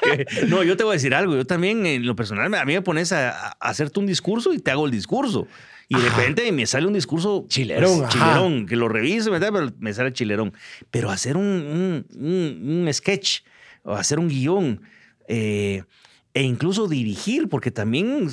No, yo te voy a decir algo. Yo también, en lo personal, a mí me pones a, hacerte un discurso y te hago el discurso. Y de repente me sale un discurso chilerón, pues, chilerón que lo reviso, pero me sale chilerón. Pero hacer un, un, un sketch o hacer un guion, eh, e incluso dirigir, porque también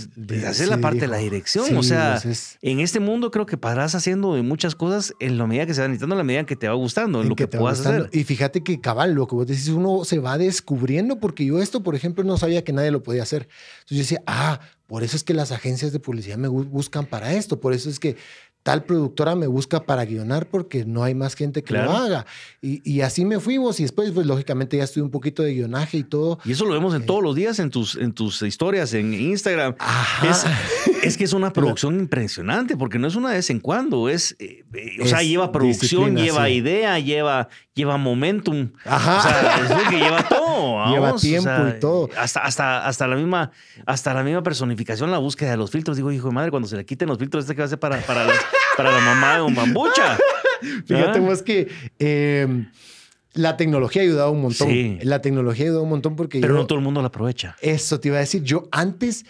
hacer la parte de la dirección. o sea, en este mundo creo que parás haciendo muchas cosas en la medida que se va necesitando, en la medida que te va gustando, en lo que, puedas hacer. Y fíjate que cabal, lo que vos decís, uno se va descubriendo, porque yo esto, por ejemplo, no sabía que nadie lo podía hacer. Entonces yo decía, ah, por eso es que las agencias de publicidad me buscan para esto, por eso es que tal productora me busca para guionar porque no hay más gente que lo haga. Y, así me fuimos y después, pues lógicamente ya estuve un poquito de guionaje y todo. Y eso lo vemos en eh, todos los días en tus, en tus historias, en Instagram. Es, que es una [laughs] producción impresionante porque no es una vez en cuando, es, eh, eh, o sea, lleva producción, lleva idea, lleva, lleva momentum. Ajá. O sea, es lo que lleva [laughs] todo. lleva tiempo y todo. Hasta, hasta, hasta, la misma, hasta la misma personificación, la búsqueda de los filtros. Digo, hijo de madre, cuando se le quiten los filtros, este que va a ser para, para las para la mamá de un bambucha. [laughs] Fíjate, ¿Ah? vos que em, la tecnología ha ayudado un montón. Sí. La tecnología ha ayudado un montón porque. Pero no todo el mundo la aprovecha. Eso te iba a decir. Yo antes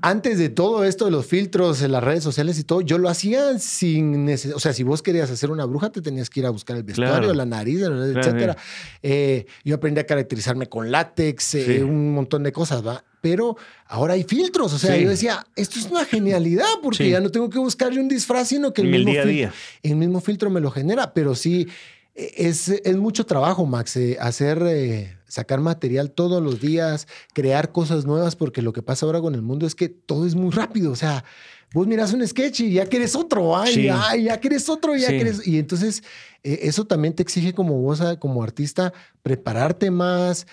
antes de todo esto de los filtros en las redes sociales y todo, yo lo hacía sin necesidad. O sea, si vos querías hacer una bruja, te tenías que ir a buscar el vestuario, la nariz, etcétera. Eh, yo aprendí a caracterizarme con látex, eh, un montón de cosas, ¿va? Pero ahora hay filtros. O sea, yo decía, esto es una genialidad porque ya no tengo que buscar un disfraz, sino que el, mismo, día a día. el mismo filtro me lo genera. Pero sí, es, es mucho trabajo, Max, eh, hacer, eh, sacar material todos los días, crear cosas nuevas, porque lo que pasa ahora con el mundo es que todo es muy rápido. O sea, vos miras un sketch y ya quieres otro, ay, ya quieres otro, ya quieres. Y entonces, eh, eso también te exige como vos, ah, como artista, prepararte más,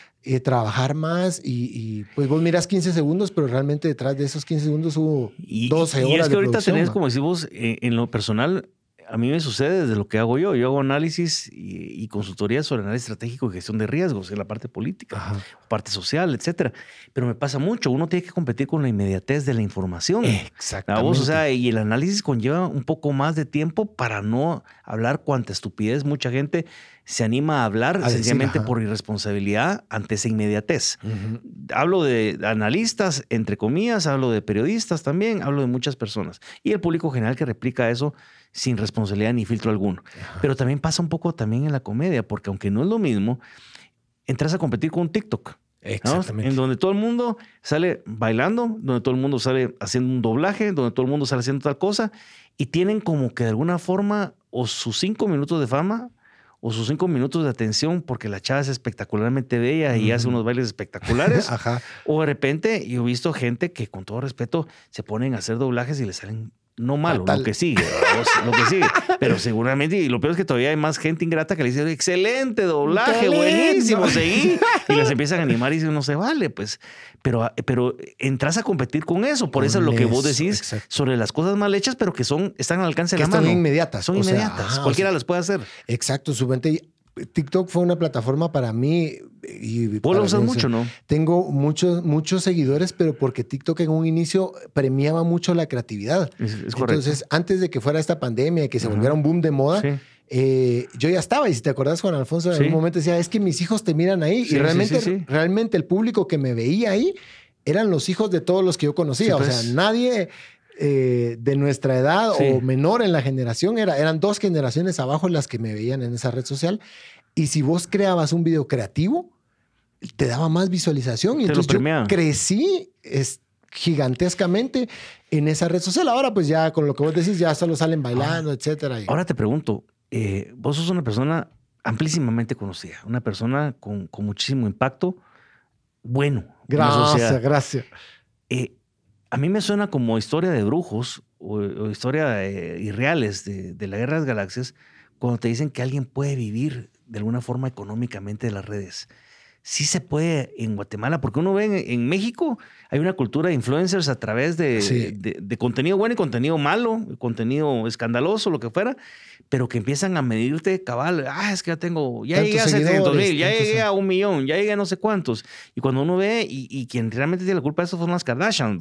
trabajar más y, pues vos miras 15 segundos, pero realmente detrás de esos 15 segundos hubo 12 horas. Y es que ahorita tenés, como decimos, en lo personal, a mí me sucede desde lo que hago yo. Yo hago análisis y, consultoría sobre análisis estratégico y gestión de riesgos en la parte política, parte social, etcétera. Pero me pasa mucho. Uno tiene que competir con la inmediatez de la información. Exactamente. o sea, y el análisis conlleva un poco más de tiempo para no hablar cuanta estupidez. Mucha gente se anima a hablar sencillamente por irresponsabilidad ante esa inmediatez. Hablo de analistas, entre comillas, hablo de periodistas también, hablo de muchas personas. Y el público general que replica eso sin responsabilidad ni filtro alguno. Pero también pasa un poco también en la comedia, porque aunque no es lo mismo, entras a competir con un TikTok. Exactamente. En donde todo el mundo sale bailando, donde todo el mundo sale haciendo un doblaje, donde todo el mundo sale haciendo tal cosa, y tienen como que de alguna forma o sus cinco minutos de fama o sus cinco minutos de atención porque la chava es espectacularmente bella y hace unos bailes espectaculares. [laughs] Ajá. O de repente yo he visto gente que con todo respeto se ponen a hacer doblajes y le salen no malo, Fatal. lo que sigue, lo que sigue. Pero seguramente, y lo peor es que todavía hay más gente ingrata que le dice, excelente doblaje, buenísimo, seguí. [laughs] Y les empiezan a animar y dicen, no se vale, pues. Pero, pero entras a competir con eso. Por eso es lo que vos decís exacto. sobre las cosas mal hechas, pero que son, están al alcance de Que la están mano. inmediatas. Son inmediatas. ajá, o Cualquiera sea, las puede hacer. Exacto, su mente. TikTok fue una plataforma para mí. Y Vos lo usas mucho, ¿no? Tengo muchos, muchos seguidores, pero porque TikTok en un inicio premiaba mucho la creatividad. Es, es correcto. Entonces, antes de que fuera esta pandemia y que se volviera un boom de moda, Sí. eh, yo ya estaba. Y si te acordás, Juan Alfonso, en Sí. algún momento decía, es que mis hijos te miran ahí. Sí, y realmente, realmente el público que me veía ahí eran los hijos de todos los que yo conocía. O pues. sea, nadie eh, de nuestra edad Sí. o menor en la generación, era, eran dos generaciones abajo las que me veían en esa red social. Y si vos creabas un video creativo, te daba más visualización. Y entonces yo crecí es, gigantescamente en esa red social. Ahora, pues ya con lo que vos decís, ya solo salen bailando, etcétera. Y- Ahora te pregunto, eh, vos sos una persona amplísimamente conocida, una persona con, con muchísimo impacto, bueno. gracias, gracias. Eh, a mí me suena como historia de brujos o, historia eh, irreales de, de la guerra de las galaxias cuando te dicen que alguien puede vivir de alguna forma económicamente de las redes. Sí se puede en Guatemala, porque uno ve en, en México hay una cultura de influencers a través de, Sí. de- de contenido bueno y contenido malo, contenido escandaloso, lo que fuera, pero que empiezan a medirte cabal. Ah, es que ya tengo, ya llegué a 700 seguidores, mil, ya llegué a un millón, ya llegué a no sé cuántos. Y cuando uno ve, y, y quien realmente tiene la culpa de eso son las Kardashian,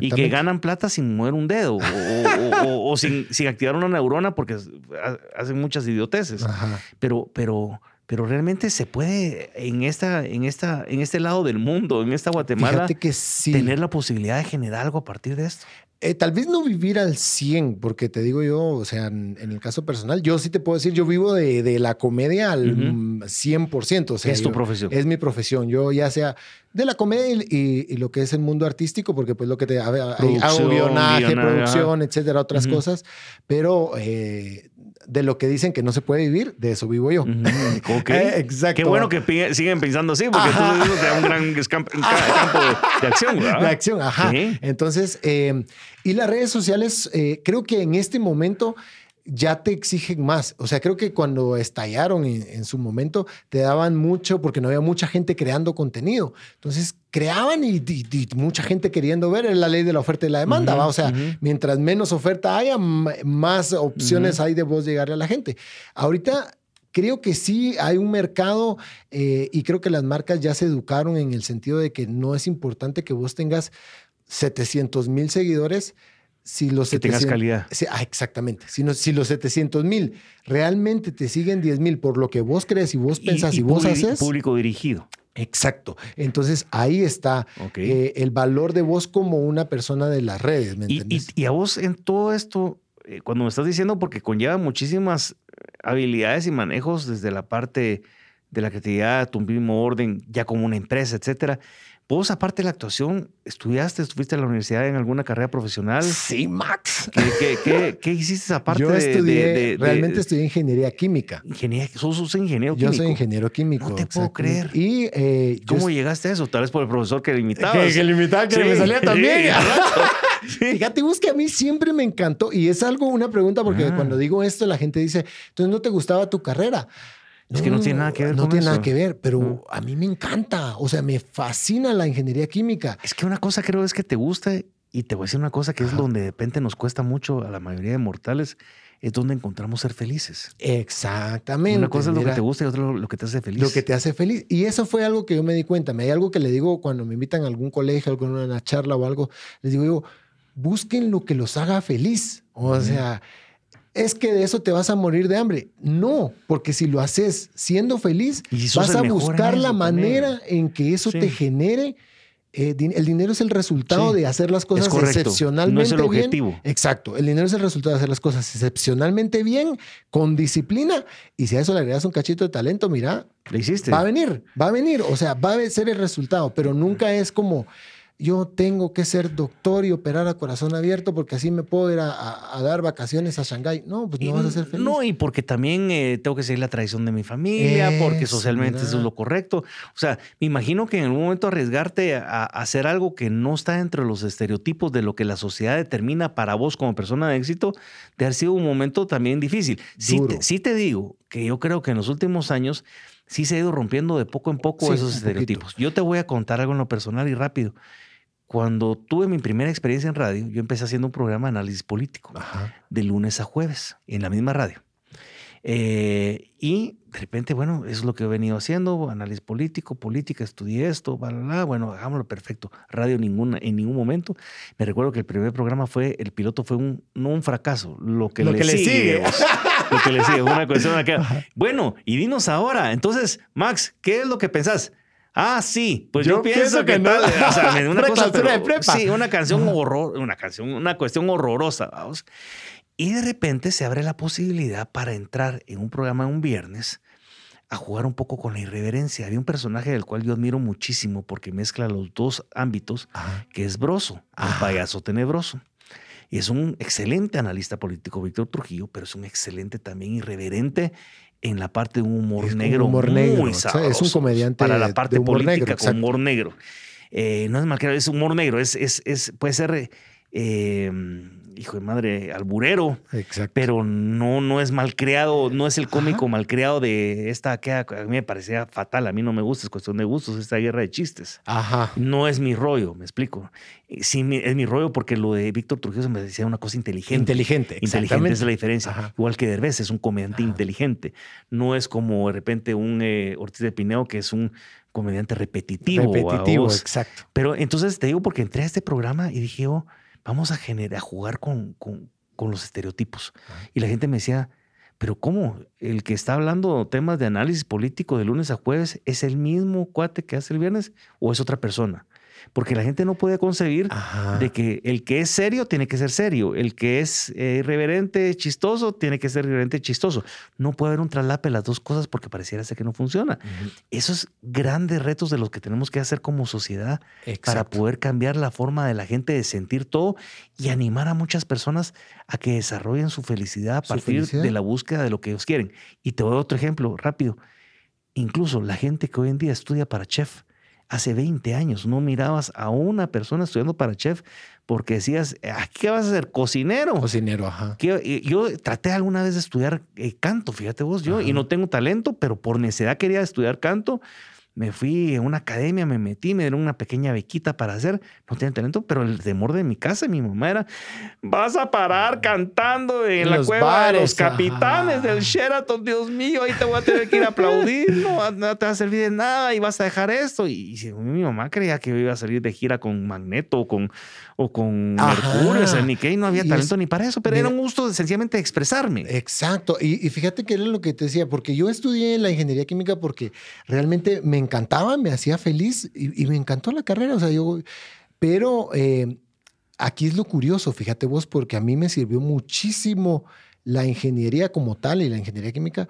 y que ganan plata sin mover un dedo o, o- o- o sin, sin activar una neurona porque ha- hacen muchas idioteces. Ajá. Pero, pero, pero realmente se puede en, esta, en, esta, en este lado del mundo, en esta Guatemala, que sí. tener la posibilidad de generar algo a partir de esto. Eh, tal vez no vivir al 100, porque te digo yo, o sea, en, en el caso personal, yo sí te puedo decir, yo vivo de, de la comedia al Ujú. mm, 100%. O sea, es tu yo- profesión. Es mi profesión. Yo ya sea de la comedia y, y- y lo que es el mundo artístico, porque pues lo que te a hago guionaje, guionaje, producción, etcétera, otras Ujú. cosas, pero eh, de lo que dicen que no se puede vivir, de eso vivo yo. Ujú, ok. [laughs] Eh, exacto. Qué bueno que pi- siguen pensando así, porque Ajá. eso te da un gran campo de, de acción. ¿verdad? de acción, ajá. Sí. Entonces, eh, y las redes sociales, eh, creo que en este momento ya te exigen más. O sea, creo que cuando estallaron en, en su momento, te daban mucho porque no había mucha gente creando contenido. Entonces, creaban y, y- y mucha gente queriendo ver. Es la ley de la oferta y la demanda. O sea, mientras menos oferta haya, más opciones hay de vos llegarle a la gente. Ahorita creo que sí hay un mercado eh, y creo que las marcas ya se educaron en el sentido de que no es importante que vos tengas 700 mil seguidores si los Que tengas 700 calidad. Ah, exactamente. Si, no- si los 700 mil realmente te siguen 10 mil por lo que vos crees y vos pensás y, vos publi- haces. Público dirigido. Exacto. Entonces ahí está eh, el valor de vos como una persona de las redes, ¿me Y, y- y a vos en todo esto, eh, cuando me estás diciendo, porque conlleva muchísimas eh, habilidades y manejos desde la parte de la creatividad, tu mismo orden, ya como una empresa, etcétera. Vos, aparte de la actuación, estudiaste, estuviste en la universidad en alguna carrera profesional. Sí, Max. ¿Qué, qué- qué- qué hiciste aparte Yo de- estudié, de, de- de- realmente estudié ingeniería química. ingeniería? Sos, sos ingeniero Yo químico. soy ingeniero químico. No te puedo creer. Y eh, yo ¿Cómo llegaste a eso? Tal vez por el profesor que le imitabas. que, que limitaba que Sí, me salía también. [laughs] [laughs] sí. Fíjate, vos que a mí siempre me encantó y es algo, una pregunta, porque Ah. cuando digo esto, la gente dice, entonces no te gustaba tu carrera. Es que no tiene nada que ver No con tiene nada que ver, pero No. a mí me encanta. O sea, me fascina la ingeniería química. Es que una cosa creo es que te gusta y te voy a decir una cosa que es donde de repente nos cuesta mucho a la mayoría de mortales, es donde encontramos ser felices. Exactamente. una cosa es lo mira, que te gusta y otra lo, lo que te hace feliz. Lo que te hace feliz. Y eso fue algo que yo me di cuenta. Me hay algo que le digo cuando me invitan a algún colegio, a alguna charla o algo. Les digo, digo, busquen lo que los haga feliz. O sea, es que de eso te vas a morir de hambre. No, porque si lo haces siendo feliz, vas a buscar la eso manera en que eso Sí. te genere. eh, el dinero es el resultado Sí. de hacer las cosas excepcionalmente No es el bien. objetivo. Exacto. El dinero es el resultado de hacer las cosas excepcionalmente bien, con disciplina. Y si a eso le agregas un cachito de talento, mira, ¿Le hiciste? Va a venir, va a venir, o sea, va a ser el resultado, pero nunca es como yo tengo que ser doctor y operar a corazón abierto porque así me puedo ir a, dar vacaciones a Shanghái. No, pues no vas a ser feliz. No, y porque también eh, tengo que seguir la tradición de mi familia, porque socialmente eso es lo correcto. O sea, me imagino que en algún momento arriesgarte a, hacer algo que no está entre los estereotipos de lo que la sociedad determina para vos como persona de éxito, de haber sido un momento también difícil. Sí sí te digo que yo creo que en los últimos años sí se ha ido rompiendo de poco en poco esos estereotipos. Yo te voy a contar algo en lo personal y rápido. Cuando tuve mi primera experiencia en radio, yo empecé haciendo un programa de análisis político de lunes a jueves en la misma radio. Eh, y de repente, bueno, eso es lo que he venido haciendo, análisis político, política, estudié esto, bla, bla, bla. Bueno, hagámoslo perfecto. Radio ninguna, en ningún momento. Me recuerdo que el primer programa fue, el piloto fue un, no un fracaso, lo que, le, sigue. [laughs] lo que le sigue, una cuestión [laughs] acá. Bueno, y dinos ahora, entonces, Max, ¿qué es lo que pensás? Ah, sí, pues yo, pienso, que, no. o sea, una, [laughs] de prepa. Sí, una canción horror, una canción, una cuestión horrorosa, vamos. Y de repente se abre la posibilidad para entrar en un programa un viernes a jugar un poco con la irreverencia. Había un personaje del cual yo admiro muchísimo porque mezcla los dos ámbitos, que es Broso, payaso tenebroso. Y es un excelente analista político, Víctor Trujillo, pero es un excelente también irreverente en la parte de un humor negro humor negro. es un comediante para la parte política con humor negro. Eh, no es mal es humor negro, es, es, es puede ser eh, hijo de madre, alburero. Exacto. Pero no, no es malcriado, no es el cómico malcriado de esta que a mí me parecía fatal. A mí no me gusta, es cuestión de gustos, esta guerra de chistes. Ajá. No es mi rollo, me explico. Sí, es mi rollo porque lo de Víctor Trujillo me decía una cosa inteligente. Inteligente, Inteligente es la diferencia. Igual que Derbez es un comediante inteligente. No es como de repente un eh, Ortiz de Pineo que es un comediante repetitivo. Repetitivo, exacto. Pero entonces te digo porque entré a este programa y dije, oh, vamos a, generar, a jugar con, con, los estereotipos. Y la gente me decía, pero ¿cómo? El que está hablando temas de análisis político de lunes a jueves es el mismo cuate que hace el viernes o es otra persona. Porque la gente no puede concebir de que el que es serio tiene que ser serio, el que es eh, irreverente, chistoso, tiene que ser irreverente, chistoso. No puede haber un traslape de las dos cosas porque pareciera ser que no funciona. Esos grandes retos de los que tenemos que hacer como sociedad para poder cambiar la forma de la gente de sentir todo y animar a muchas personas a que desarrollen su felicidad a partir de la búsqueda de lo que ellos quieren. Y te doy otro ejemplo rápido. Incluso la gente que hoy en día estudia para chef, hace 20 años no mirabas a una persona estudiando para chef porque decías, ah, ¿qué vas a hacer? Cocinero. Cocinero, ajá. Yo traté alguna vez de estudiar eh, canto, fíjate vos, yo, y no tengo talento, pero por necesidad quería estudiar canto me fui a una academia, me metí, me dieron una pequeña bequita para hacer. No tenía talento, pero el temor de mi casa, mi mamá era, vas a parar cantando en, la cueva de los capitanes del Sheraton, Dios mío, ahí te voy a tener que ir a aplaudir, no, no, te va a servir de nada y vas a dejar esto. Y, mi mamá creía que yo iba a salir de gira con Magneto o con, o con Mercurio, o sea, ni que no había talento ni para eso, pero era un gusto de, sencillamente expresarme. Exacto, y, y fíjate que era lo que te decía, porque yo estudié la ingeniería química porque realmente me encantaba, me hacía feliz y, me encantó la carrera. O sea, yo, pero eh, aquí es lo curioso, fíjate vos, porque a mí me sirvió muchísimo la ingeniería como tal y la ingeniería química.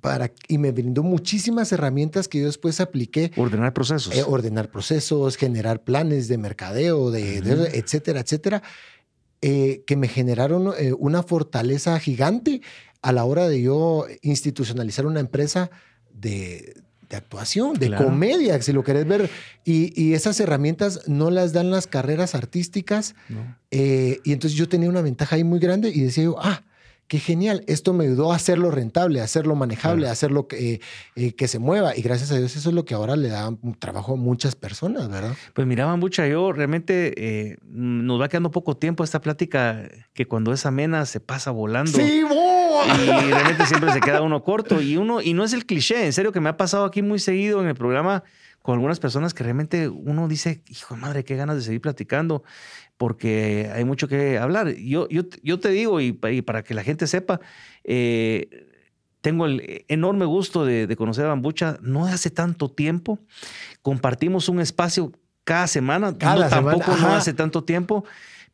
Para, y me brindó muchísimas herramientas que yo después apliqué. Ordenar procesos. Eh, ordenar procesos, generar planes de mercadeo, de, etcétera, etcétera, eh, que me generaron una fortaleza gigante a la hora de yo institucionalizar una empresa de, de actuación, de comedia, si lo querés ver. Y, esas herramientas no las dan las carreras artísticas. Eh, y entonces yo tenía una ventaja ahí muy grande y decía yo, ah, qué genial, esto me ayudó a hacerlo rentable, a hacerlo manejable, a hacerlo que, eh, que se mueva. Y gracias a Dios eso es lo que ahora le da trabajo a muchas personas, ¿verdad? Pues mira, mucha yo realmente eh, nos va quedando poco tiempo esta plática que cuando es amena se pasa volando. Sí, Y realmente siempre se queda uno corto. Y uno, y no es el cliché, en serio que me ha pasado aquí muy seguido en el programa con algunas personas que realmente uno dice, hijo de madre, qué ganas de seguir platicando porque hay mucho que hablar. Yo, yo, yo te digo, y, para que la gente sepa, eh, tengo el enorme gusto de, conocer a Bambucha no hace tanto tiempo. Compartimos un espacio cada semana, cada tampoco no hace tanto tiempo,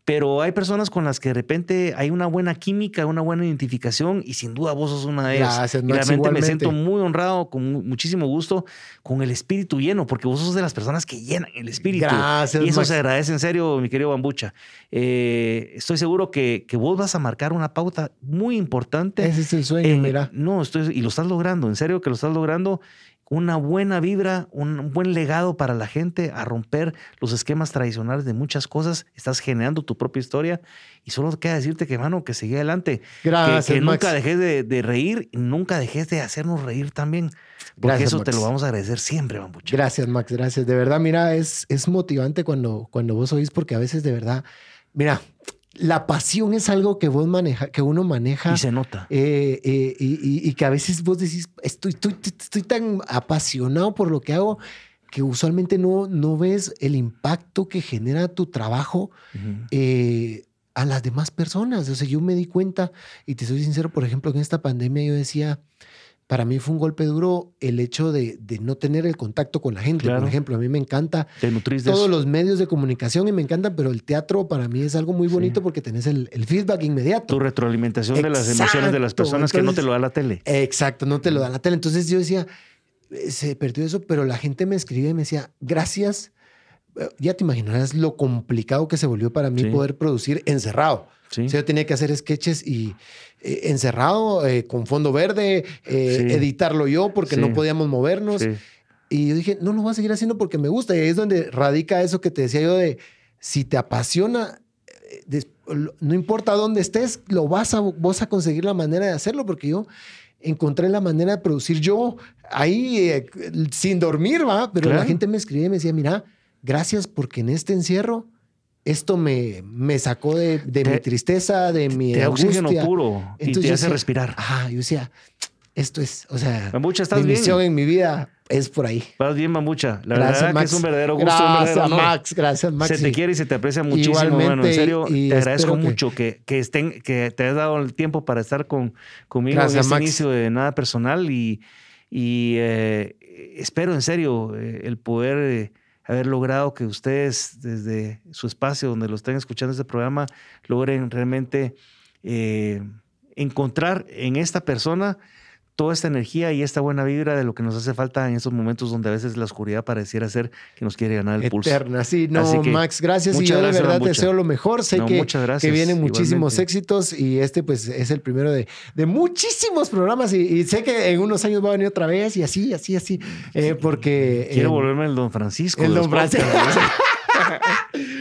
pero hay personas con las que de repente hay una buena química, una buena identificación y sin duda vos sos una de ellas. Gracias, y Max, realmente me siento muy honrado, con mu- muchísimo gusto, con el espíritu lleno, porque vos sos de las personas que llenan el espíritu. Gracias, Y eso Max. se agradece en serio, mi querido Bambucha. Eh, estoy seguro que, que vos vas a marcar una pauta muy importante. Ese es el sueño, en- mira. No, estoy, y lo estás logrando, en serio que lo estás logrando. Una buena vibra, un buen legado para la gente, a romper los esquemas tradicionales de muchas cosas. Estás generando tu propia historia y solo queda decirte que, mano, que sigue adelante. Que- Gracias, que, Max. nunca dejes de, de reír y nunca dejes de hacernos reír también. Porque Gracias, eso te lo vamos a agradecer siempre, Bambucha. Gracias, Max, gracias. De verdad, mira, es, es motivante cuando, cuando vos oís, porque a veces de verdad, mira, la pasión es algo que vos maneja, que uno maneja. Y se nota. eh, eh, y, y- y que a veces vos decís, estoy, estoy, estoy tan apasionado por lo que hago que usualmente no, no ves el impacto que genera tu trabajo eh, a las demás personas. O sea, yo me di cuenta, y te soy sincero, por ejemplo, en esta pandemia yo decía, para mí fue un golpe duro el hecho de, de no tener el contacto con la gente. Claro. Por ejemplo, a mí me encanta todos eso. los medios de comunicación y me encantan, pero el teatro para mí es algo muy Sí. bonito porque tenés el, el feedback inmediato. Tu retroalimentación de las emociones de las personas que no te lo da la tele. Exacto, no te lo da la tele. Entonces yo decía, eh, se perdió eso, pero la gente me escribía y me decía, gracias. Eh, Ya te imaginarás lo complicado que se volvió para mí Sí. poder producir encerrado. Sí. O sea, yo tenía que hacer sketches y eh, encerrado, eh, con fondo verde, eh, Sí. editarlo yo porque Sí. no podíamos movernos. Y yo dije, no, lo voy a seguir haciendo porque me gusta. Y ahí es donde radica eso que te decía yo de, si te apasiona, eh, no importa dónde estés, lo vas a, vos a conseguir la manera de hacerlo porque yo encontré la manera de producir yo ahí eh, sin dormir, ¿va? Pero Claro. la gente me escribía y me decía, mira, gracias porque en este encierro esto me, me sacó de, de Te- mi tristeza, de mi Te da oxígeno angustia". puro y te hace decía, respirar. Ajá, yo decía, esto es, o sea, Bambucha, ¿estás mi bien? misión en mi vida es por ahí. Vas bien, Mamucha. La Gracias, verdad Max. que es un verdadero gusto, Gracias, verdadero. Max. Gracias, Max. Se te quiere y se te aprecia muchísimo, Igualmente, mano. En serio, te agradezco que- mucho que, que estén, que te has dado el tiempo para estar con, conmigo Gracias, en este Max. inicio de nada personal y, y eh, espero en serio eh, el poder eh, haber logrado que ustedes desde su espacio donde lo estén escuchando este programa logren realmente eh, encontrar en esta persona toda esta energía y esta buena vibra de lo que nos hace falta en estos momentos donde a veces la oscuridad pareciera ser que nos quiere ganar el pulso. Eterna, sí, no, Así que, Max, gracias. Y yo de gracias, verdad Bambucha. deseo lo mejor. Sé No, que, que vienen muchísimos igualmente. éxitos y este, pues, es el primero de, de muchísimos programas. Y, y sé que en unos años va a venir otra vez y así, así, así. eh, porque. Quiero eh, volverme el Don Francisco. el Don Francisco. [laughs]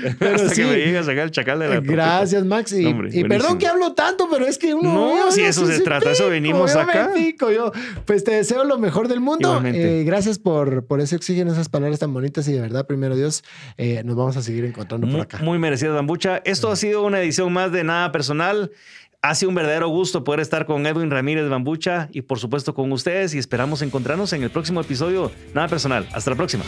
[laughs] Pero Hasta sí. que me llegas acá el chacal de la Gracias, Max. Y, No, hombre, y perdón que hablo tanto, pero es que uno. No, si eso se trata, eso pico, venimos yo acá. me pico, yo. Pues te deseo lo mejor del mundo. Eh, gracias por, por ese oxígeno, esas palabras tan bonitas. Y de verdad, primero Dios, eh, nos vamos a seguir encontrando por acá. muy merecido, Bambucha. Esto ha sido una edición más de Nada Personal. Ha sido un verdadero gusto poder estar con Edwin Ramírez Bambucha y por supuesto con ustedes y esperamos encontrarnos en el próximo episodio Nada Personal. Hasta la próxima.